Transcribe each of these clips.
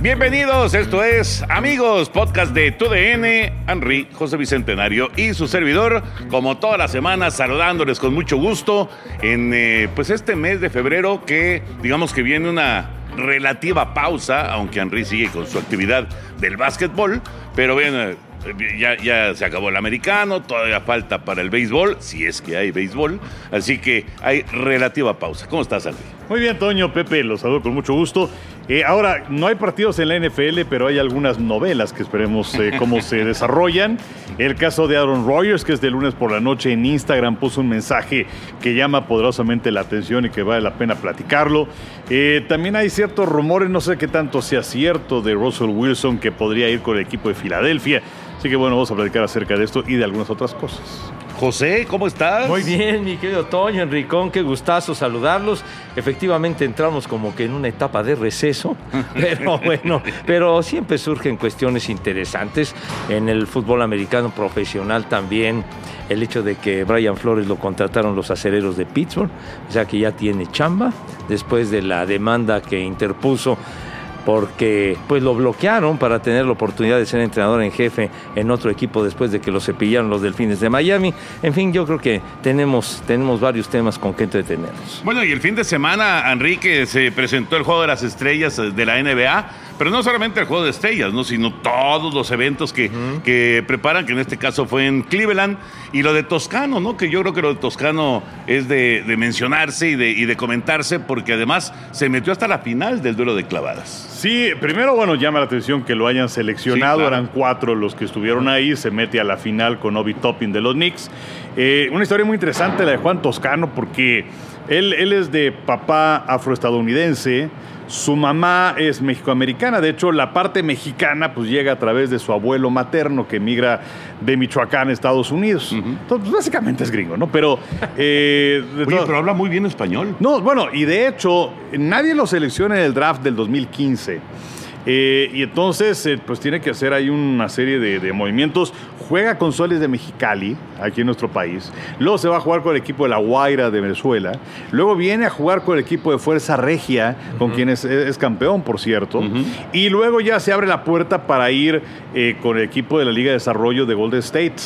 Bienvenidos, esto es Amigos, podcast de TUDN, Henry, José Bicentenario y su servidor, como todas las semanas, saludándoles con mucho gusto en eh, pues este mes de febrero que digamos que viene una relativa pausa, aunque Henry sigue con su actividad del básquetbol, pero bien, eh, ya, ya se acabó el americano, todavía falta para el béisbol, si es que hay béisbol, así que hay relativa pausa. ¿Cómo estás, Henry? Muy bien, Toño, Pepe, los saludo con mucho gusto. Eh, ahora, no hay partidos en la NFL, pero hay algunas novelas que esperemos eh, cómo se desarrollan. El caso de Aaron Rodgers, que es de lunes por la noche en Instagram, puso un mensaje que llama poderosamente la atención y que vale la pena platicarlo. Eh, también hay ciertos rumores, no sé qué tanto sea cierto, de Russell Wilson que podría ir con el equipo de Filadelfia. Así que bueno, vamos a platicar acerca de esto y de algunas otras cosas. José, ¿cómo estás? Muy bien, mi querido Toño, Enricón, qué gustazo saludarlos. Efectivamente entramos como que en una etapa de receso, pero bueno, pero siempre surgen cuestiones interesantes en el fútbol americano profesional también. El hecho de que Brian Flores lo contrataron los acereros de Pittsburgh, o sea que ya tiene chamba, después de la demanda que interpuso porque pues lo bloquearon para tener la oportunidad de ser entrenador en jefe en otro equipo después de que lo cepillaron los Delfines de Miami. En fin, yo creo que tenemos, tenemos varios temas con que entretenernos. Bueno, y el fin de semana, Enrique, se presentó el Juego de las Estrellas de la NBA, pero no solamente el Juego de Estrellas, ¿no? sino todos los eventos que, que preparan, que en este caso fue en Cleveland, y lo de Toscano, ¿no? que yo creo que lo de Toscano es de, de mencionarse y de, y de comentarse, porque además se metió hasta la final del duelo de clavadas. Sí, primero, bueno, llama la atención que lo hayan seleccionado. Sí, claro. Eran cuatro los que estuvieron ahí. Se mete a la final con Obi Toppin de los Knicks. Eh, una historia muy interesante la de Juan Toscano, porque él, él es de papá afroestadounidense. Su mamá es mexicoamericana. De hecho, la parte mexicana pues llega a través de su abuelo materno que emigra de Michoacán a Estados Unidos. Entonces, pues, básicamente es gringo, ¿no? Pero. eh, Oye, pero habla muy bien español. no, bueno, y de hecho, nadie lo selecciona en el draft del 2015. Eh, y entonces, eh, pues tiene que hacer ahí una serie de, de movimientos. Juega con Soles de Mexicali, aquí en nuestro país. Luego se va a jugar con el equipo de La Guaira de Venezuela. Luego viene a jugar con el equipo de Fuerza Regia, con quien es, es campeón, por cierto. Y luego ya se abre la puerta para ir eh, con el equipo de la Liga de Desarrollo de Golden State.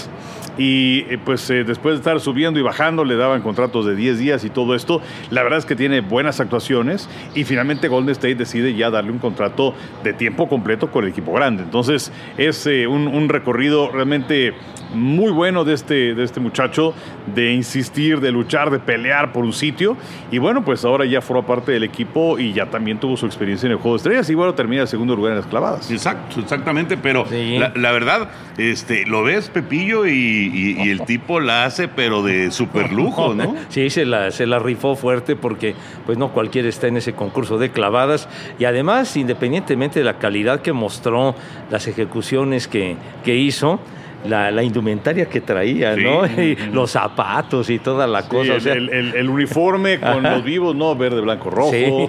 Y eh, pues eh, después de estar subiendo y bajando, le daban contratos de 10 días y todo esto. La verdad es que tiene buenas actuaciones y finalmente Golden State decide ya darle un contrato de tiempo completo con el equipo grande. Entonces es eh, un, un recorrido realmente muy bueno de este, de este muchacho, de insistir, de luchar, de pelear por un sitio. Y bueno, pues ahora ya forma parte del equipo y ya también tuvo su experiencia en el Juego de Estrellas y bueno, termina en segundo lugar en las clavadas. Exacto, exactamente, pero Sí. la, la verdad, este, lo ves Pepillo y, y- y el tipo la hace, pero de super lujo, ¿no? Sí, se la, se la rifó fuerte porque pues no cualquiera está en ese concurso de clavadas y además independientemente de la calidad que mostró, las ejecuciones que, que hizo, la, la indumentaria que traía, Sí. ¿no? Y los zapatos y toda la Sí, cosa. o el, sea, el- el- el uniforme con Ajá. los vivos, ¿no? Verde, blanco, rojo. Sí.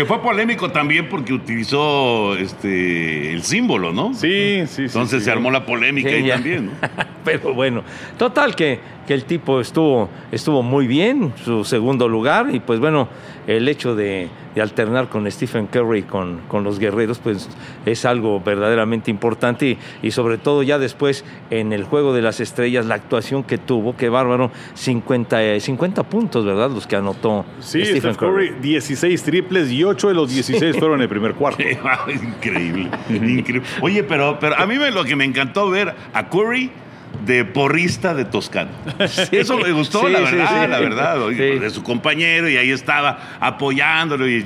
Que fue polémico también porque utilizó este el símbolo, ¿no? Sí, sí, sí. Entonces sí. se armó la polémica Sí, ahí ya. también, ¿no? Pero bueno, total que, que el tipo estuvo, estuvo muy bien, su segundo lugar, y pues bueno, el hecho de, de alternar con Stephen Curry, con, con los guerreros, pues es algo verdaderamente importante, y, y sobre todo ya después en el Juego de las Estrellas, la actuación que tuvo, qué bárbaro, 50, eh, 50 puntos, ¿verdad? Los que anotó Sí, Stephen Steph Curry, 16 triples y 8 de los 16 fueron en el primer cuarto. increíble, increíble. Oye, pero, pero a mí me, lo que me encantó ver a Curry de porrista de Toscano. Eso me gustó, Sí, la verdad, sí. la verdad. Oye, Sí. De su compañero y ahí estaba apoyándolo y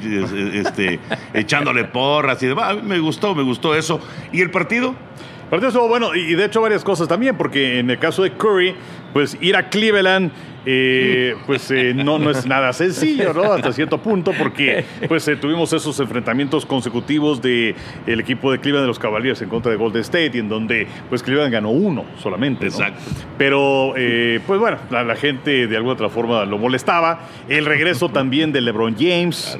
este, echándole porras y demás. Me gustó, me gustó eso. ¿Y el partido? Partido estuvo bueno y de hecho varias cosas también, porque en el caso de Curry, pues ir a Cleveland eh, pues eh, no, no es nada sencillo, ¿no? Hasta cierto punto, porque pues eh, tuvimos esos enfrentamientos consecutivos de el equipo de Cleveland de los Cavaliers en contra de Golden State, y en donde pues Cleveland ganó uno solamente, ¿no? Exacto. Pero, pues bueno, la, la gente de alguna otra forma lo molestaba. El regreso también de LeBron James.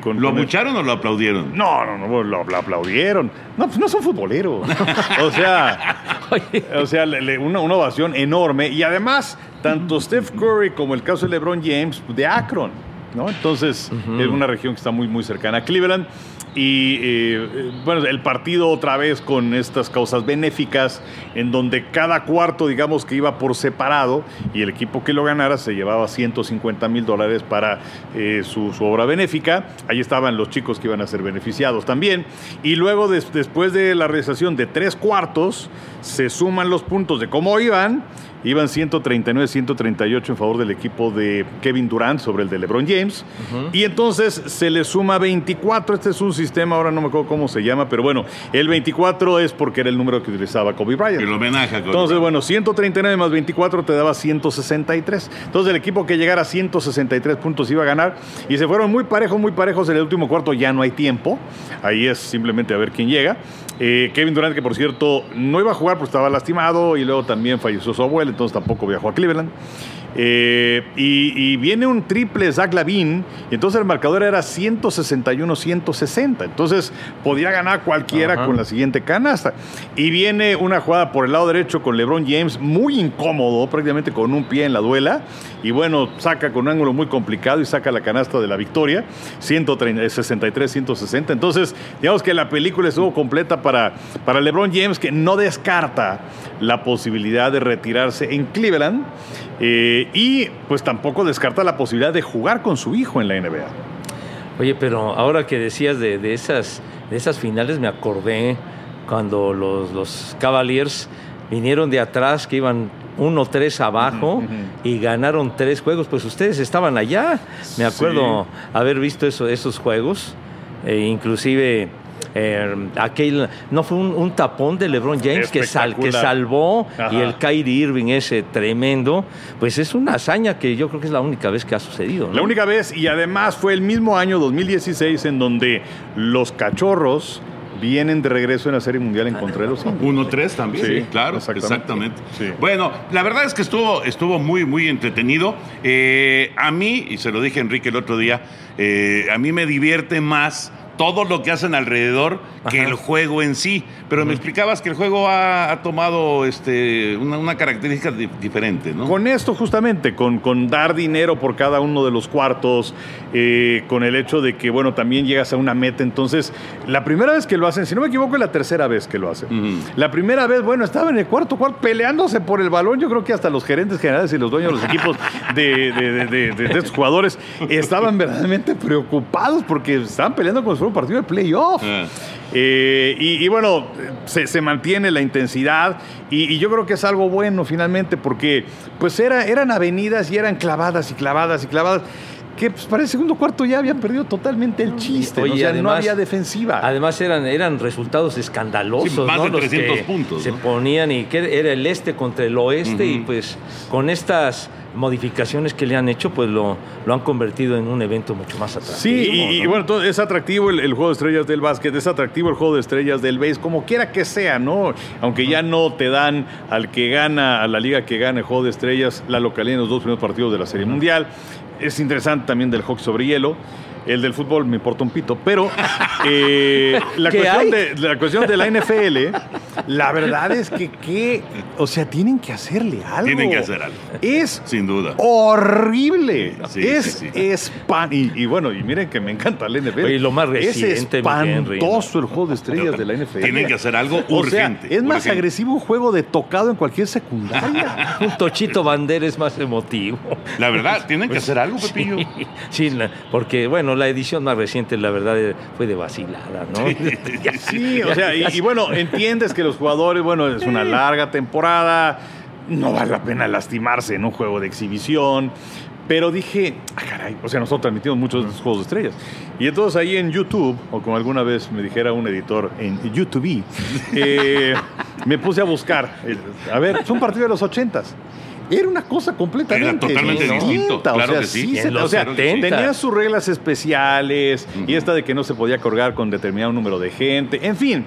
con, ¿Lo el- abucharon o lo aplaudieron? No, no, no, lo, lo aplaudieron. No, pues no son futboleros. o sea, o sea, le- le- una, una ovación enorme. Y además, tanto Steph Curry como el caso de LeBron James, de Akron, ¿no? Entonces, es una región que está muy, muy cercana a Cleveland. Y eh, bueno, el partido otra vez con estas causas benéficas, en donde cada cuarto, digamos que iba por separado, y el equipo que lo ganara se llevaba 150 mil dólares para eh, su, su obra benéfica. Ahí estaban los chicos que iban a ser beneficiados también. Y luego, des- después de la realización de tres cuartos, se suman los puntos de cómo iban. Iban 139-138 en favor del equipo de Kevin Durant sobre el de LeBron James. Y entonces se le suma 24. Este es un sistema, ahora no me acuerdo cómo se llama, pero bueno, el 24 es porque era el número que utilizaba Kobe Bryant. El homenaje a Kobe Entonces, Bryant. bueno, 139 más 24 te daba 163. Entonces, el equipo que llegara a 163 puntos iba a ganar. Y se fueron muy parejos, muy parejos en el último cuarto. Ya no hay tiempo. Ahí es simplemente a ver quién llega. Eh, Kevin Durant, que por cierto no iba a jugar porque estaba lastimado y luego también falleció su abuelo, entonces tampoco viajó a Cleveland. Eh, y, y viene un triple Zach Lavin, y entonces el marcador era 161-160. Entonces podía ganar cualquiera Ajá. con la siguiente canasta. Y viene una jugada por el lado derecho con LeBron James, muy incómodo, prácticamente con un pie en la duela. Y bueno, saca con un ángulo muy complicado y saca la canasta de la victoria, 163-160. Entonces, digamos que la película estuvo completa para, para LeBron James, que no descarta la posibilidad de retirarse en Cleveland. Eh, y pues tampoco descarta la posibilidad de jugar con su hijo en la NBA. Oye, pero ahora que decías de, de esas, de esas finales, me acordé cuando los, los Cavaliers vinieron de atrás, que iban 1-3 abajo y ganaron tres juegos. Pues ustedes estaban allá. Me acuerdo haber visto eso, esos juegos. E inclusive eh, aquel, no fue un, un tapón de LeBron James que, sal- que salvó y el Kyrie Irving ese tremendo. Pues es una hazaña que yo creo que es la única vez que ha sucedido. ¿no? La única vez, y además fue el mismo año 2016 en donde los cachorros vienen de regreso en la Serie Mundial en contra de los indios. 1-3 también, Sí, sí, claro, exactamente. exactamente. Sí. Bueno, la verdad es que estuvo, estuvo muy, muy entretenido. Eh, a mí, y se lo dije a Enrique el otro día, eh, a mí me divierte más todo lo que hacen alrededor que Ajá. el juego en sí. Pero me explicabas que el juego ha, ha tomado este, una, una característica di- diferente, ¿no? Con esto justamente, con, con dar dinero por cada uno de los cuartos, eh, con el hecho de que, bueno, también llegas a una meta. Entonces, la primera vez que lo hacen, si no me equivoco, es la tercera vez que lo hacen. La primera vez, bueno, estaba en el cuarto cuarto peleándose por el balón. Yo creo que hasta los gerentes generales y los dueños de los equipos de, de- de- estos jugadores estaban verdaderamente preocupados porque estaban peleando si fuera un partido de playoff. Ah. Eh, y, y bueno, se, se mantiene la intensidad y, y yo creo que es algo bueno finalmente porque pues era, eran avenidas y eran clavadas y clavadas y clavadas que pues, para el segundo cuarto ya habían perdido totalmente el chiste, o sea, no había defensiva. Además eran, eran resultados escandalosos, Sí, más ¿no? de Los 300 que puntos, Se ponían y que era el este contra el oeste y pues con estas modificaciones que le han hecho pues lo, lo han convertido en un evento mucho más atractivo. Sí, y, y ¿no? bueno, todo- es atractivo el, el juego de estrellas del básquet, es atractivo el juego de estrellas del base, como quiera que sea, ¿no? Aunque ya no te dan al que gana, a la liga que gana el juego de estrellas, la localidad en los dos primeros partidos de la Serie Mundial. Es interesante también del hockey sobre hielo. El del fútbol me importa un pito, pero eh, la, ¿Qué cuestión de, la cuestión de la NFL, la verdad es que, que, o sea, tienen que hacerle algo. Tienen que hacer algo. Es Sin duda. horrible. Sí, es sí, sí. espan y, y bueno, y miren que me encanta la NFL. Oye, lo más reciente, Es espantoso el juego de estrellas de la NFL. Tienen que hacer algo O sea, urgente, es más urgente. agresivo un juego de tocado en cualquier secundaria. Un Tochito Bandera es más emotivo. La verdad, tienen que hacer algo, Pepillo. Sí, porque bueno, la edición más reciente la verdad eh, fue de vacilada, ¿no? Sí, o sea, y, y bueno, entiendes que los jugadores, bueno, es una larga temporada, no vale la pena lastimarse en un juego de exhibición. Pero dije, ah, caray, o sea, nosotros transmitimos muchos de estos juegos de estrellas. Y entonces ahí en YouTube, o como alguna vez me dijera un editor en YouTube, eh, me puse a buscar. eh, A ver, es un partido de los ochentas. Era una cosa completamente Era totalmente distinta. distinto, O claro sea, que sí. sí se- o sea, 70. tenía sus reglas especiales y esta de que no se podía colgar con determinado número de gente, en fin.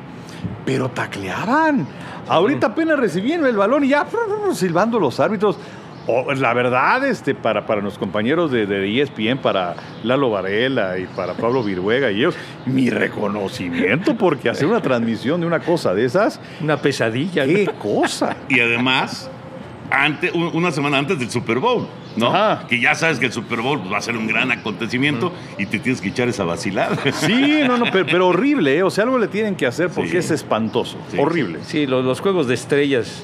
Pero tacleaban. Ahorita apenas recibían el balón y ya silbando los árbitros. O, la verdad, este, para, para los compañeros de, de ESPN, para Lalo Varela y para Pablo Viruega y ellos, mi reconocimiento porque hacer una transmisión de una cosa de esas, Una pesadilla. ¿no? qué cosa. Y además, ante, un- una semana antes del Super Bowl, ¿no? Ajá. Que ya sabes que el Super Bowl pues, va a ser un gran acontecimiento y te tienes que echar esa vacilada. Sí, no, no, pero, pero horrible, ¿eh? o sea, algo le tienen que hacer porque Sí. es espantoso, Sí. horrible. Sí, los, los juegos de estrellas,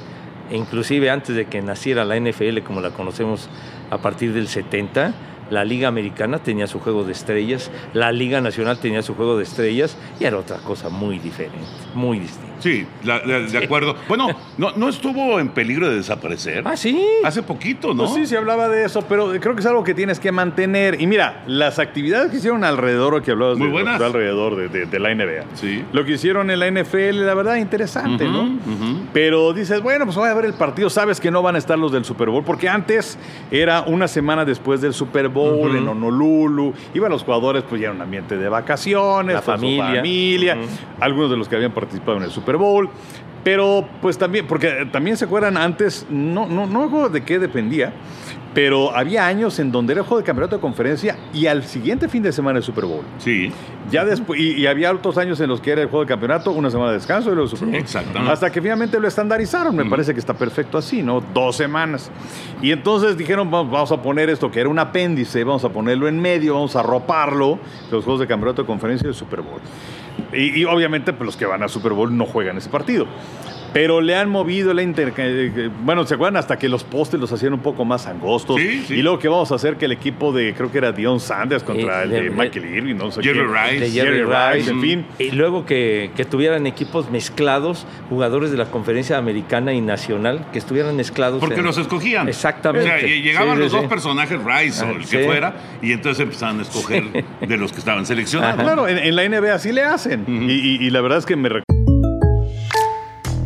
inclusive antes de que naciera la NFL como la conocemos a partir del 70, la Liga Americana tenía su juego de estrellas, la Liga Nacional tenía su juego de estrellas y era otra cosa muy diferente, muy distinta. Sí, la- la- de acuerdo. Bueno, no, no estuvo en peligro de desaparecer. Ah, sí. Hace poquito, ¿no? Pues sí, se hablaba de eso, pero creo que es algo que tienes que mantener. Y mira, las actividades que hicieron alrededor, o que hablabas Muy de, buenas. de alrededor de, de- de la NBA. Sí. Lo que hicieron en la NFL, la verdad, interesante, ¿no? Pero dices, bueno, pues voy a ver el partido, sabes que no van a estar los del Super Bowl, porque antes era una semana después del Super Bowl en Honolulu, iban los jugadores, pues ya era un ambiente de vacaciones, La con su familia. familia, algunos de los que habían participado en el Super Bowl. Pero pues también, porque también se acuerdan antes, no, no, no de qué dependía, pero había años en donde era el juego de campeonato de conferencia y al siguiente fin de semana el Super Bowl. Sí. Ya después, y, y había otros años en los que era el juego de campeonato, una semana de descanso y luego el Super Bowl. exactamente. Hasta que finalmente lo estandarizaron, me parece que está perfecto así, ¿no? Dos semanas. Y entonces dijeron, vamos, vamos a poner esto que era un apéndice, vamos a ponerlo en medio, vamos a roparlo, los juegos de campeonato de conferencia y el Super Bowl. Y, y obviamente pues, los que van al Super Bowl no juegan ese partido. Pero le han movido la inter... eh, Bueno, ¿se acuerdan? Hasta que los postes los hacían un poco más angostos. Sí, sí. Y luego que vamos a hacer que el equipo de, creo que era Dion Sanders contra Eh, el de de- Michael Irving, no sé Jerry quién. Rice. de Jerry Rice, en fin. Y luego que, que tuvieran equipos mezclados, jugadores de la conferencia americana y nacional, que estuvieran mezclados. Porque en- los escogían. Exactamente. O sea, llegaban Sí, sí, los dos sí. personajes, Rice o Ah, el sí. que fuera, y entonces empezaban a escoger de los que estaban seleccionados. Claro, en, en la NBA sí le hacen. y, y- y la verdad es que me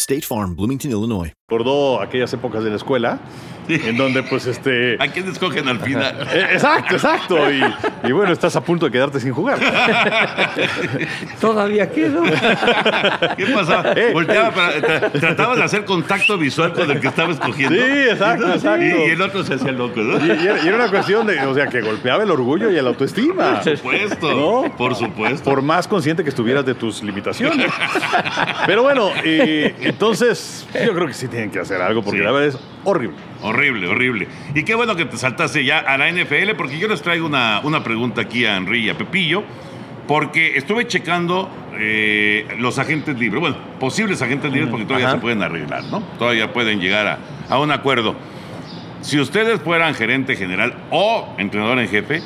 State Farm, Bloomington, Illinois. recordó aquellas épocas de la escuela, en donde pues este... ¿A quién escogen al final? Eh, Exacto, exacto. Y, y bueno, estás a punto de quedarte sin jugar. Todavía quedó. ¿Qué pasaba? Eh, Volteaba para- tra- tratabas de hacer contacto visual con el que estaba escogiendo. Sí, exacto, exacto. Y, y el otro se hacía loco, ¿no? Y, y era, y era una cuestión de, o sea, que golpeaba el orgullo y la autoestima. Por supuesto. ¿No? Por supuesto. Por más consciente que estuvieras de tus limitaciones. Pero bueno, eh, entonces yo creo que sí tienen que hacer algo porque Sí. la verdad es horrible. Horrible, horrible. Y qué bueno que te saltaste ya a la NFL, porque yo les traigo una, una pregunta aquí a Henry y a Pepillo, porque estuve checando eh, los agentes libres, bueno, posibles agentes libres, porque todavía Ajá. se pueden arreglar, ¿no? Todavía pueden llegar a, a un acuerdo. Si ustedes fueran gerente general o entrenador en jefe,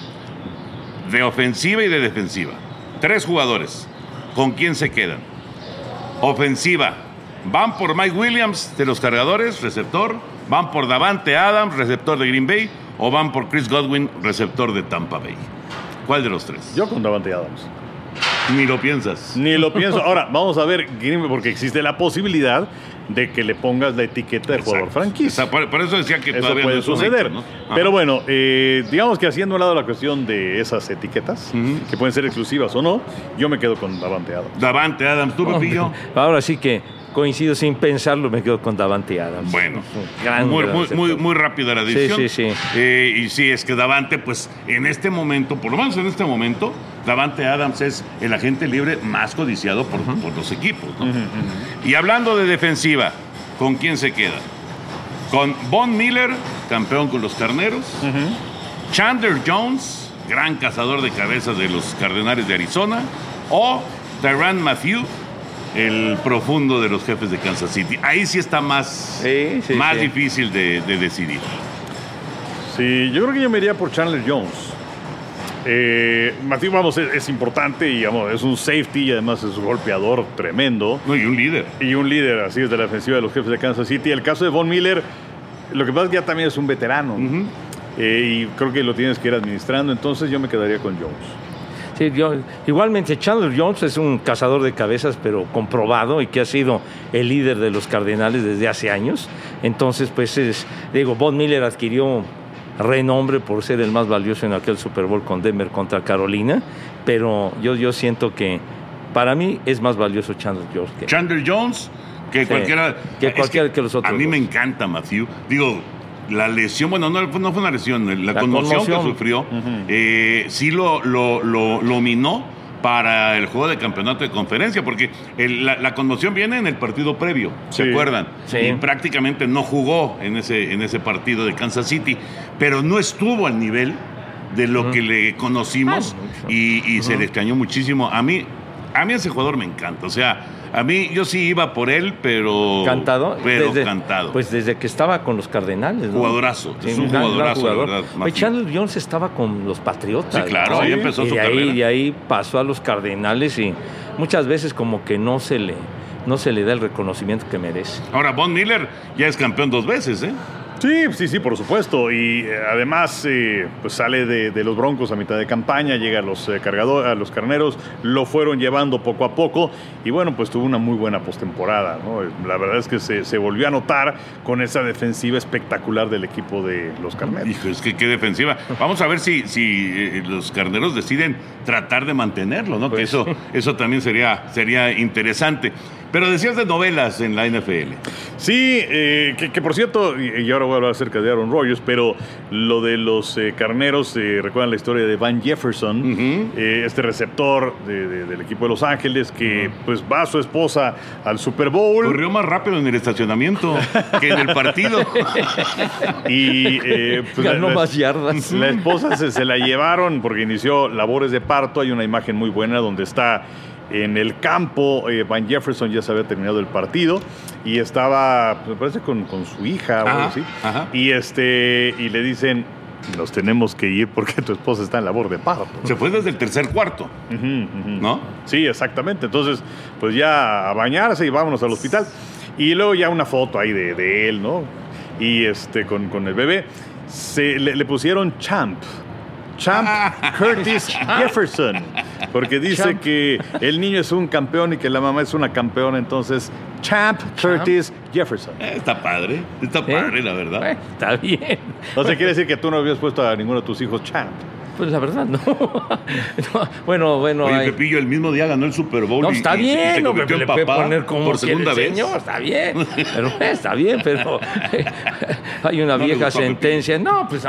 de ofensiva y de defensiva, tres jugadores, ¿con quién se quedan? Ofensiva. Van por Mike Williams de los cargadores, receptor. Van por Davante Adams, receptor de Green Bay. O van por Chris Godwin, receptor de Tampa Bay. ¿Cuál de los tres? Yo con Davante Adams. Ni lo piensas. Ni lo pienso. Ahora, vamos a ver, Green Bay, porque existe la posibilidad de que le pongas la etiqueta de jugador Exacto. franquicia. Por, por eso decía que Eso todavía puede no suceder. hecho, ¿no? Ajá. Pero bueno, eh, digamos que haciendo a un lado la cuestión de esas etiquetas, que pueden ser exclusivas o no, yo me quedo con Davante Adams. Davante Adams, ¿tú, Pepillo? Ahora sí que coincido sin pensarlo, me quedo con Davante Adams. Bueno, gran, muy, gran muy, muy, muy rápida la Sí, decisión. sí, sí. Eh, y sí, es que Davante, pues en este momento, por lo menos en este momento, Davante Adams es el agente libre más codiciado por, por los equipos. ¿no? Y hablando de defensiva, ¿con quién se queda? Con Von Miller, campeón con los carneros. Chandler Jones, gran cazador de cabezas de los Cardenales de Arizona. O Tyrann Matthew, el profundo de los jefes de Kansas City. Ahí sí está más, Sí, sí, más sí. difícil de, de decidir. Sí, yo creo que yo me iría por Chandler Jones. Eh, Matthew, vamos, es, es importante y vamos, es un safety y además es un golpeador tremendo. No, y un líder. Y un líder, así es, de la defensiva de los jefes de Kansas City. El caso de Von Miller, lo que pasa es que ya también es un veterano. Eh, y creo que lo tienes que ir administrando, entonces yo me quedaría con Jones. Sí, yo- igualmente Chandler Jones es un cazador de cabezas, pero comprobado y que ha sido el líder de los Cardenales desde hace años. Entonces, pues es, digo, Von Miller adquirió renombre por ser el más valioso en aquel Super Bowl con Denver contra Carolina, pero yo, yo siento que para mí es más valioso Chandler Jones que Chandler Jones, que Sí, cualquiera. que es cualquiera que los otros A mí me encanta Matthew. Digo, la lesión, bueno, no, no fue una lesión, la, La conmoción, conmoción. que sufrió, eh, sí lo, lo, lo, lo minó para el juego de campeonato de conferencia, porque el- la, la conmoción viene en el partido previo, ¿se Sí. acuerdan? Sí. Y prácticamente no jugó en ese, en ese partido de Kansas City, pero no estuvo al nivel de lo que le conocimos Ah, y se le extrañó muchísimo. A mí, a mí ese jugador me encanta, o sea, a mí yo sí iba por él, pero... cantado. Pero Desde- cantado. Pues desde que estaba con los Cardenales. ¿no? Jugadorazo, es un gran- gran jugadorazo, la verdad, Oye, Matthew. Chandler Jones estaba con los Patriotas. Sí, claro, ¿no? ahí empezó y su de ahí, de ahí pasó a los Cardenales y muchas veces como que no se le, no se le da el reconocimiento que merece. Ahora, Von Miller ya es campeón dos veces, ¿eh? Sí, sí, sí, por supuesto. Y eh, además, eh, pues sale de, de los Broncos a mitad de campaña, llega a los eh, cargadores, a los carneros, lo fueron llevando poco a poco. Y bueno, pues tuvo una muy buena postemporada. ¿no? La verdad es que se, se volvió a notar con esa defensiva espectacular del equipo de los carneros. Hijo, es que qué defensiva. Vamos a ver si, si los carneros deciden tratar de mantenerlo, ¿no? que Pues eso, eso también sería, sería interesante. Pero decías de novelas en la NFL. Sí, eh, que, que por cierto, y, ahora voy a hablar acerca de Aaron Rodgers, pero lo de los eh, carneros, eh, recuerdan la historia de Van Jefferson, eh, este receptor de- de- del equipo de Los Ángeles, que pues va a su esposa al Super Bowl. Corrió más rápido en el estacionamiento que en el partido. Y eh, pues, Ganó la, más yardas. la esposa se, se la llevaron porque inició labores de parto. Hay una imagen muy buena donde está en el campo. eh, Van Jefferson ya se había terminado el partido y estaba, pues, me parece, con, con su hija o algo así. ajá. Y, este, y le dicen: Nos tenemos que ir porque tu esposa está en labor de parto. Se fue desde el tercer cuarto. ¿no? Sí, exactamente. Entonces, pues ya a bañarse y vámonos al hospital. Y luego ya una foto ahí de, de él, ¿no? Y este, con, con el bebé. Se, le, le pusieron Champ. Champ Curtis Jefferson. Porque dice Champ. que el niño es un campeón y que la mamá es una campeona. Entonces, Champ Curtis Jefferson. Eh, Está padre, está ¿Eh? padre, la verdad. Bueno, está bien. O sea, quiere decir que tú no habías puesto a ninguno de tus hijos Champ. Pues la verdad, no. No, bueno, bueno. Oye, hay- Pepillo, el mismo día ganó el Super Bowl. No, está y se- y se bien, hombre, le puede poner como por segunda vez. señor, está bien, pero está bien, pero hay una No vieja Pepillo. sentencia, no, pues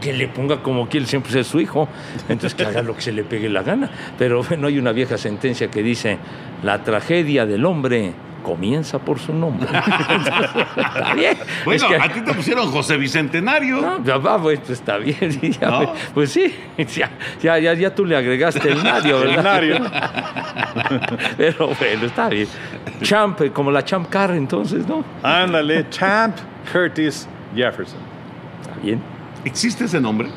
que le ponga como quiere siempre ser su hijo, entonces que haga lo que se le pegue la gana, pero bueno, hay una vieja sentencia que dice, la tragedia del hombre comienza por su nombre. está bien. Bueno, Es que- a ti te pusieron José Bicentenario. no, ya va, pues pues, está bien. sí, ya, ¿No? Pues sí, ya, ya, ya, ya tú le agregaste el Nario, El ¿verdad? Nario. Pero bueno, está bien. Champ, eh, como la Champ Car, entonces, ¿no? Ándale, Champ Curtis Jefferson. Está bien. ¿Existe ese nombre?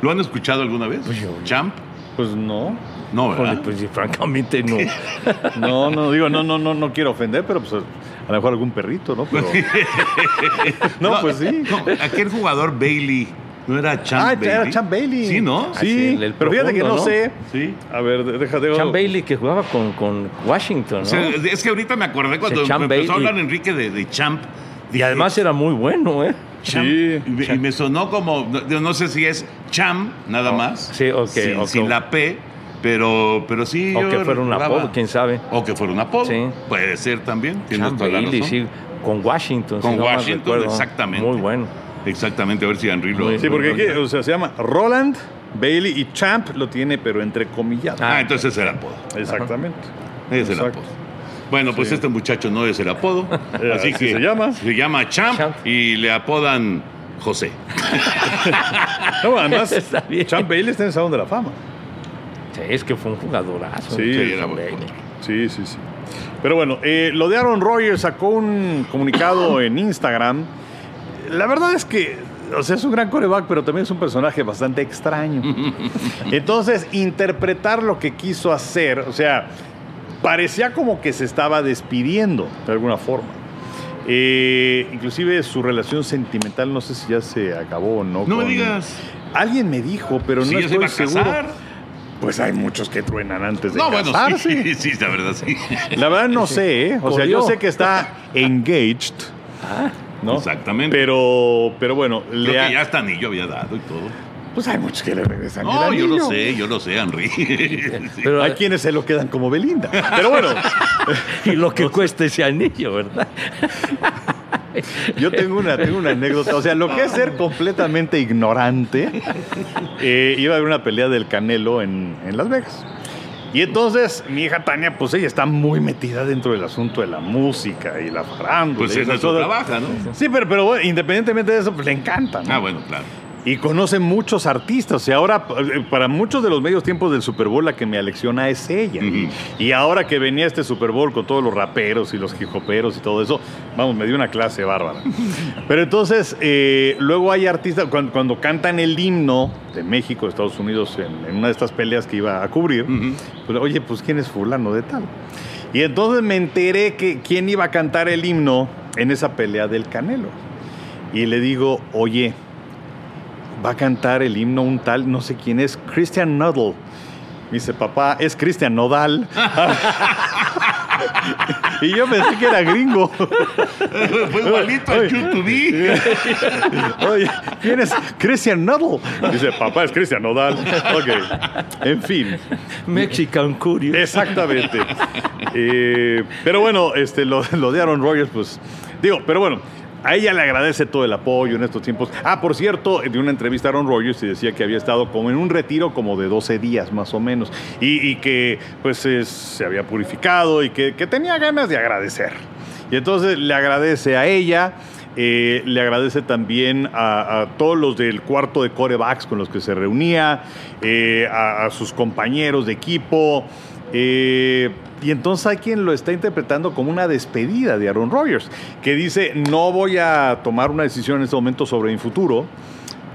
¿Lo han escuchado alguna vez? Pues yo- ¿Champ? Pues no. No, ¿verdad? Pues sí, francamente no. No, no, digo, no, no, no, no quiero ofender, pero pues a lo mejor algún perrito, ¿no? Pero, no, pues sí. no, aquel jugador Bailey, ¿no era Champ Ah, Bailey? era Champ Bailey. Sí, ¿no? Ah, sí, el- el pero fíjate que no, sé. Sí. A ver, déjate. Champ Bailey que jugaba con, con Washington, O ¿no? sea, es que ahorita me acordé cuando Ese Champ empezó a hablar Enrique de, de Champ. y además era muy bueno, ¿eh? Champ. Sí, Y, me- y me sonó como, no, no sé si es Cham, nada más. sí, ok, Sin, ok. sin la P, pero, pero sí. O que fuera un apodo, quién sabe. O que fuera un apodo. Sí. Puede ser también. tienes Champ toda la razón. sí, con Washington. Con si no mal Washington, exactamente. Muy bueno. Exactamente, a ver si Henry lo. Sí, porque aquí, o sea, se llama Roland Bailey y Champ lo tiene, pero entre comillas. Ah, entonces es el apodo. Exactamente. Es el Exacto. apodo. Bueno, pues Sí. este muchacho no es el apodo. Así que se llama. Se llama Champ, Champ. y le apodan José. No, además. Champ Bailey está en el Salón de la Fama. Sí, es que fue un jugadorazo. Sí, Sí, era. Sí, sí, sí. Pero bueno, eh, lo de Aaron Rodgers sacó un comunicado en Instagram. La verdad es que o sea, es un gran coreback, pero también es un personaje bastante extraño. Entonces, interpretar lo que quiso hacer, o sea, parecía como que se estaba despidiendo de alguna forma. Eh, inclusive su relación sentimental, no sé si ya se acabó o no. No me digas. Alguien me dijo, pero no ya se iba estoy a seguro. casar. Pues hay muchos que truenan antes de No, bueno, casarse. sí, sí, la verdad, sí. La verdad no sé, ¿eh? O sea, yo sé que está engaged, ¿no? Exactamente. Pero, pero bueno, Creo le ha- que ya hasta anillo había dado y todo. pues hay muchos que le regresan el No, yo lo sé, yo lo sé, Henry. Sí. Pero, Hay quienes se lo quedan como Belinda. Pero bueno, y lo que cuesta ese anillo, ¿verdad? yo tengo una, tengo una anécdota. O sea, lo que es ser completamente ignorante, eh, iba a haber una pelea del Canelo en, en Las Vegas. Y entonces mi hija Tania, pues ella está muy metida dentro del asunto de la música y la farándula. Pues eso trabaja, ¿no? Sí, pero, pero bueno, independientemente de eso, pues le encanta. ¿no? Ah, bueno, claro. Y conoce muchos artistas. Y ahora, eh, para muchos de los medios tiempos del Super Bowl, la que me alecciona es ella. Y ahora que venía este Super Bowl con todos los raperos y los hijoperos y todo eso, vamos, me dio una clase bárbara. Pero entonces, eh, luego hay artistas, cuando, cuando cantan el himno de México, de Estados Unidos, en, en una de estas peleas que iba a cubrir, pues, oye, pues ¿quién es fulano de tal? Y entonces me enteré que quién iba a cantar el himno en esa pelea del Canelo. Y le digo, oye, va a cantar el himno un tal, no sé quién es, Christian Nodal. Me dice, papá, es Christian Nodal. y yo pensé que era gringo. Fue igualito al Oye. YouTube. Oye, ¿quién es Christian Nodal? Dice, papá, es Christian Nodal. Ok, en fin. Mexican Curious. Exactamente. Eh, pero bueno, este, lo, lo de Aaron Rodgers, pues, digo, pero bueno, a ella le agradece todo el apoyo en estos tiempos. Ah, por cierto, de una entrevista a Aaron Rodgers y decía que había estado como en un retiro como de 12 días más o menos y, que pues es- se había purificado y que, tenía ganas de agradecer. Y entonces le agradece a ella. eh, le agradece también a, todos los del cuarto de corebacks con los que se reunía, eh, a sus compañeros de equipo. Eh, y entonces hay quien lo está interpretando como una despedida de Aaron Rodgers, que dice, no voy a tomar una decisión en este momento sobre mi futuro,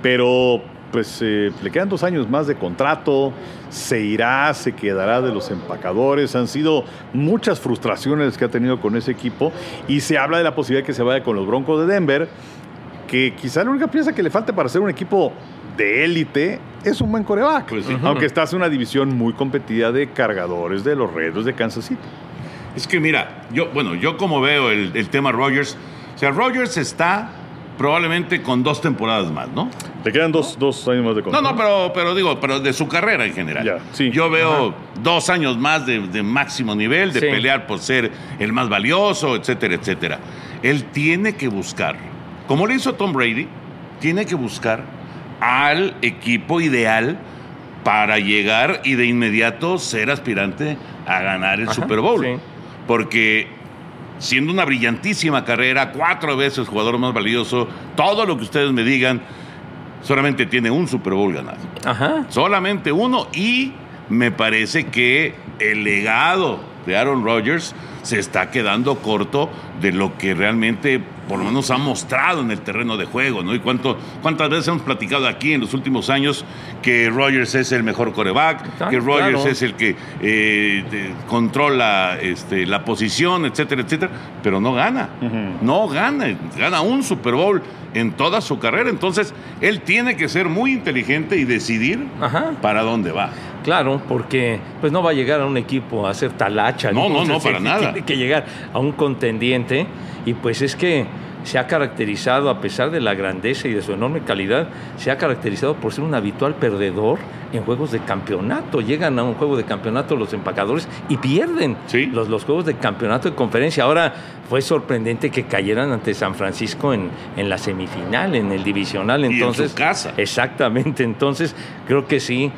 pero pues eh, le quedan dos años más de contrato, se irá, se quedará de los empacadores, han sido muchas frustraciones que ha tenido con ese equipo y se habla de la posibilidad de que se vaya con los Broncos de Denver, que quizá la única pieza que le falte para ser un equipo de élite es un buen coreback, Pues sí. aunque estás en una división muy competida de cargadores de los Reds de Kansas City. Es que mira, yo, bueno, yo como veo el, el tema Rogers, o sea, Rogers está probablemente con dos temporadas más, ¿no? Le quedan dos, dos años más de No, contrato. no, pero, pero digo, pero de su carrera en general. Ya, sí. Yo veo dos años más de, de máximo nivel, de Sí. pelear por ser el más valioso, etcétera, etcétera. Él tiene que buscar, como le hizo Tom Brady, tiene que buscar al equipo ideal para llegar y de inmediato ser aspirante a ganar el Ajá, Super Bowl. sí. Porque siendo una brillantísima carrera, cuatro veces jugador más valioso, todo lo que ustedes me digan, solamente tiene un Super Bowl ganado. Ajá. Solamente uno y me parece que el legado de Aaron Rodgers se está quedando corto de lo que realmente por lo menos ha mostrado en el terreno de juego, ¿no? Y cuánto, cuántas veces hemos platicado aquí en los últimos años que Rodgers es el mejor coreback, que Rodgers claro. es el que eh, de- controla este, la posición, etcétera, etcétera, pero no gana, no gana, gana un Super Bowl en toda su carrera, entonces él tiene que ser muy inteligente y decidir Ajá. para dónde va. Claro, porque pues no va a llegar a un equipo a hacer talacha. No, no, no, Entonces, para nada. Tiene que llegar a un contendiente y pues es que se ha caracterizado, a pesar de la grandeza y de su enorme calidad, se ha caracterizado por ser un habitual perdedor en juegos de campeonato. Llegan a un juego de campeonato los empacadores y pierden Sí. los, los juegos de campeonato de conferencia. Ahora fue sorprendente que cayeran ante San Francisco en, en la semifinal, en el divisional. en su Entonces, casa. Exactamente, entonces creo que sí,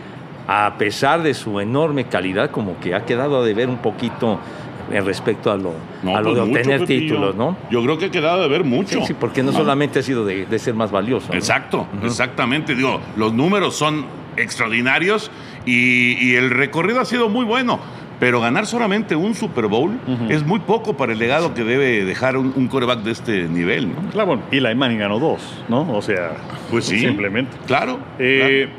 a pesar de su enorme calidad, como que ha quedado a deber un poquito en respecto a lo, No, a lo pues de obtener Pepillo. títulos, ¿no? Yo creo que ha quedado de ver mucho. Sí, sí, porque no, solamente ha sido de, de ser más valioso. ¿no? Exacto, exactamente. Digo, los números son extraordinarios y, y el recorrido ha sido muy bueno. Pero ganar solamente un Super Bowl es muy poco para el legado que debe dejar un, un coreback de este nivel, ¿no? Claro, bueno, Eli Manning ganó dos, ¿no? O sea, Pues sí. Simplemente. Claro. Eh,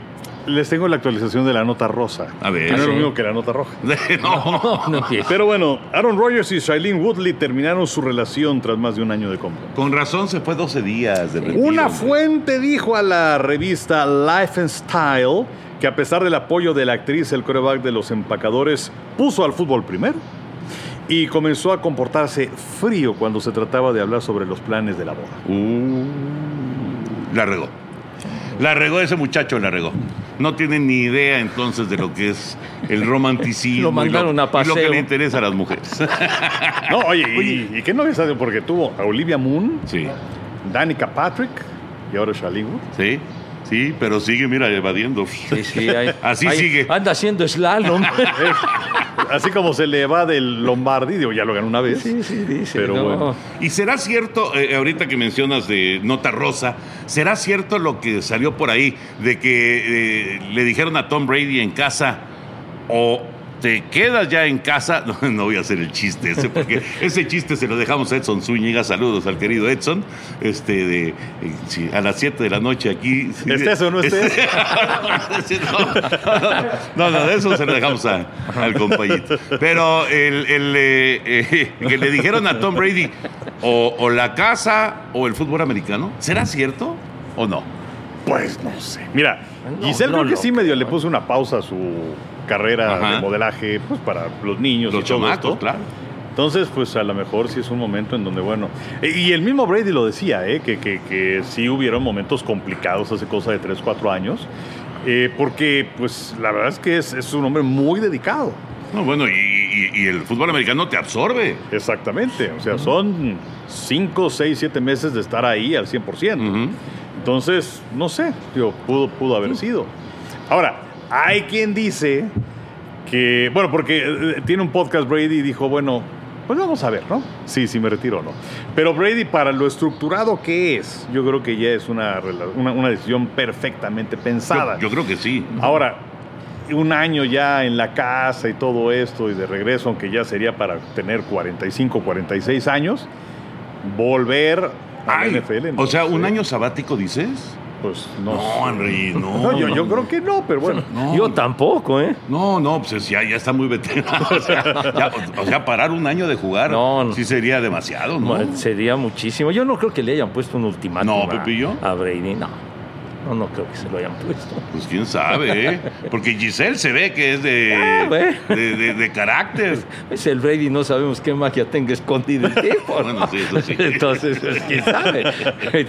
Les tengo la actualización de la nota rosa. A ver. Que no es lo Sí. mismo que la nota roja. No, no. Pero bueno, Aaron Rodgers y Shailene Woodley terminaron su relación tras más de un año de compra. Con razón se fue 12 días de retiro, Una fuente dijo a la revista Life and Style que a pesar del apoyo de la actriz, el coreback de los empacadores puso al fútbol primero y comenzó a comportarse frío cuando se trataba de hablar sobre los planes de la boda. Uh, la regó. La regó ese muchacho, la regó. No tiene ni idea entonces de lo que es el romanticismo Lo mandaron y, lo, a y lo que le interesa a las mujeres. No, oye, ¿y, y qué no es Porque tuvo a Olivia Moon, Sí, Danica Patrick y ahora Woodley. sí, sí, pero sigue, mira, evadiendo. Sí, sí, ahí- Así ahí sigue. Anda haciendo slalom. Así como se le va del Lombardi, digo, ya lo ganó una vez. Sí, sí, dice. Pero no. bueno. ¿Y será cierto, eh, ahorita que mencionas de Nota Rosa, será cierto lo que salió por ahí, de que eh, le dijeron a Tom Brady en casa, o te quedas ya en casa? No, no voy a hacer el chiste ese, porque ese chiste se lo dejamos a Edson Zúñiga, saludos al querido Edson, este, de, eh, sí, a las 7 de la noche aquí. ¿Estés o no estés? No, no, de eso se lo dejamos a- al compañito. Pero el, el, eh, eh, que le dijeron a Tom Brady o, o la casa o el fútbol americano, ¿será cierto o no? Pues no sé. Mira, No, Giselle no creo que sí medio le ¿no? puso una pausa a su carrera Ajá. de modelaje pues, para los niños Los y todo chamacos, esto. claro. Entonces, pues a lo mejor sí es un momento en donde, bueno. eh, Y el mismo Brady lo decía, ¿eh? que, que, que sí hubieron momentos complicados hace cosa de 3, 4 años. eh, porque, pues, la verdad es que es, es un hombre muy dedicado. No, bueno, y, y- y el fútbol americano te absorbe. Exactamente. O sea, son 5, 6, 7 meses de estar ahí al 100%. Ujú. Entonces, no sé, digo, pudo, pudo haber sido. Ahora, hay quien dice que, bueno, porque eh, tiene un podcast Brady y dijo, bueno, pues vamos a ver, ¿no? Sí, sí me retiro o no. Pero Brady, para lo estructurado que es, yo creo que ya es una, una, una decisión perfectamente pensada. Yo, yo creo que sí. Ahora, un año ya en la casa y todo esto y de regreso, aunque ya sería para tener 45, 46 años, volver a Ay, la NFL. no o sea, un año sabático, dices. Pues no. No, Henry, no. No, yo, yo creo que no, pero bueno. No. Yo tampoco, ¿eh? No, no, pues ya, ya está muy veterano. O sea, ya- o sea, parar un año de jugar No, sí sería demasiado, ¿no? Sería muchísimo. Yo no creo que le hayan puesto un ultimátum No, a- Pepillo. a Brady. No. No, no creo que se lo hayan puesto. Pues quién sabe, ¿eh? Porque Giselle se ve que es de, Ah, de, de- de carácter. Es el Brady, no sabemos qué magia tenga escondida el tipo. ¿no? Bueno, sí, eso sí. Entonces, pues, quién sabe.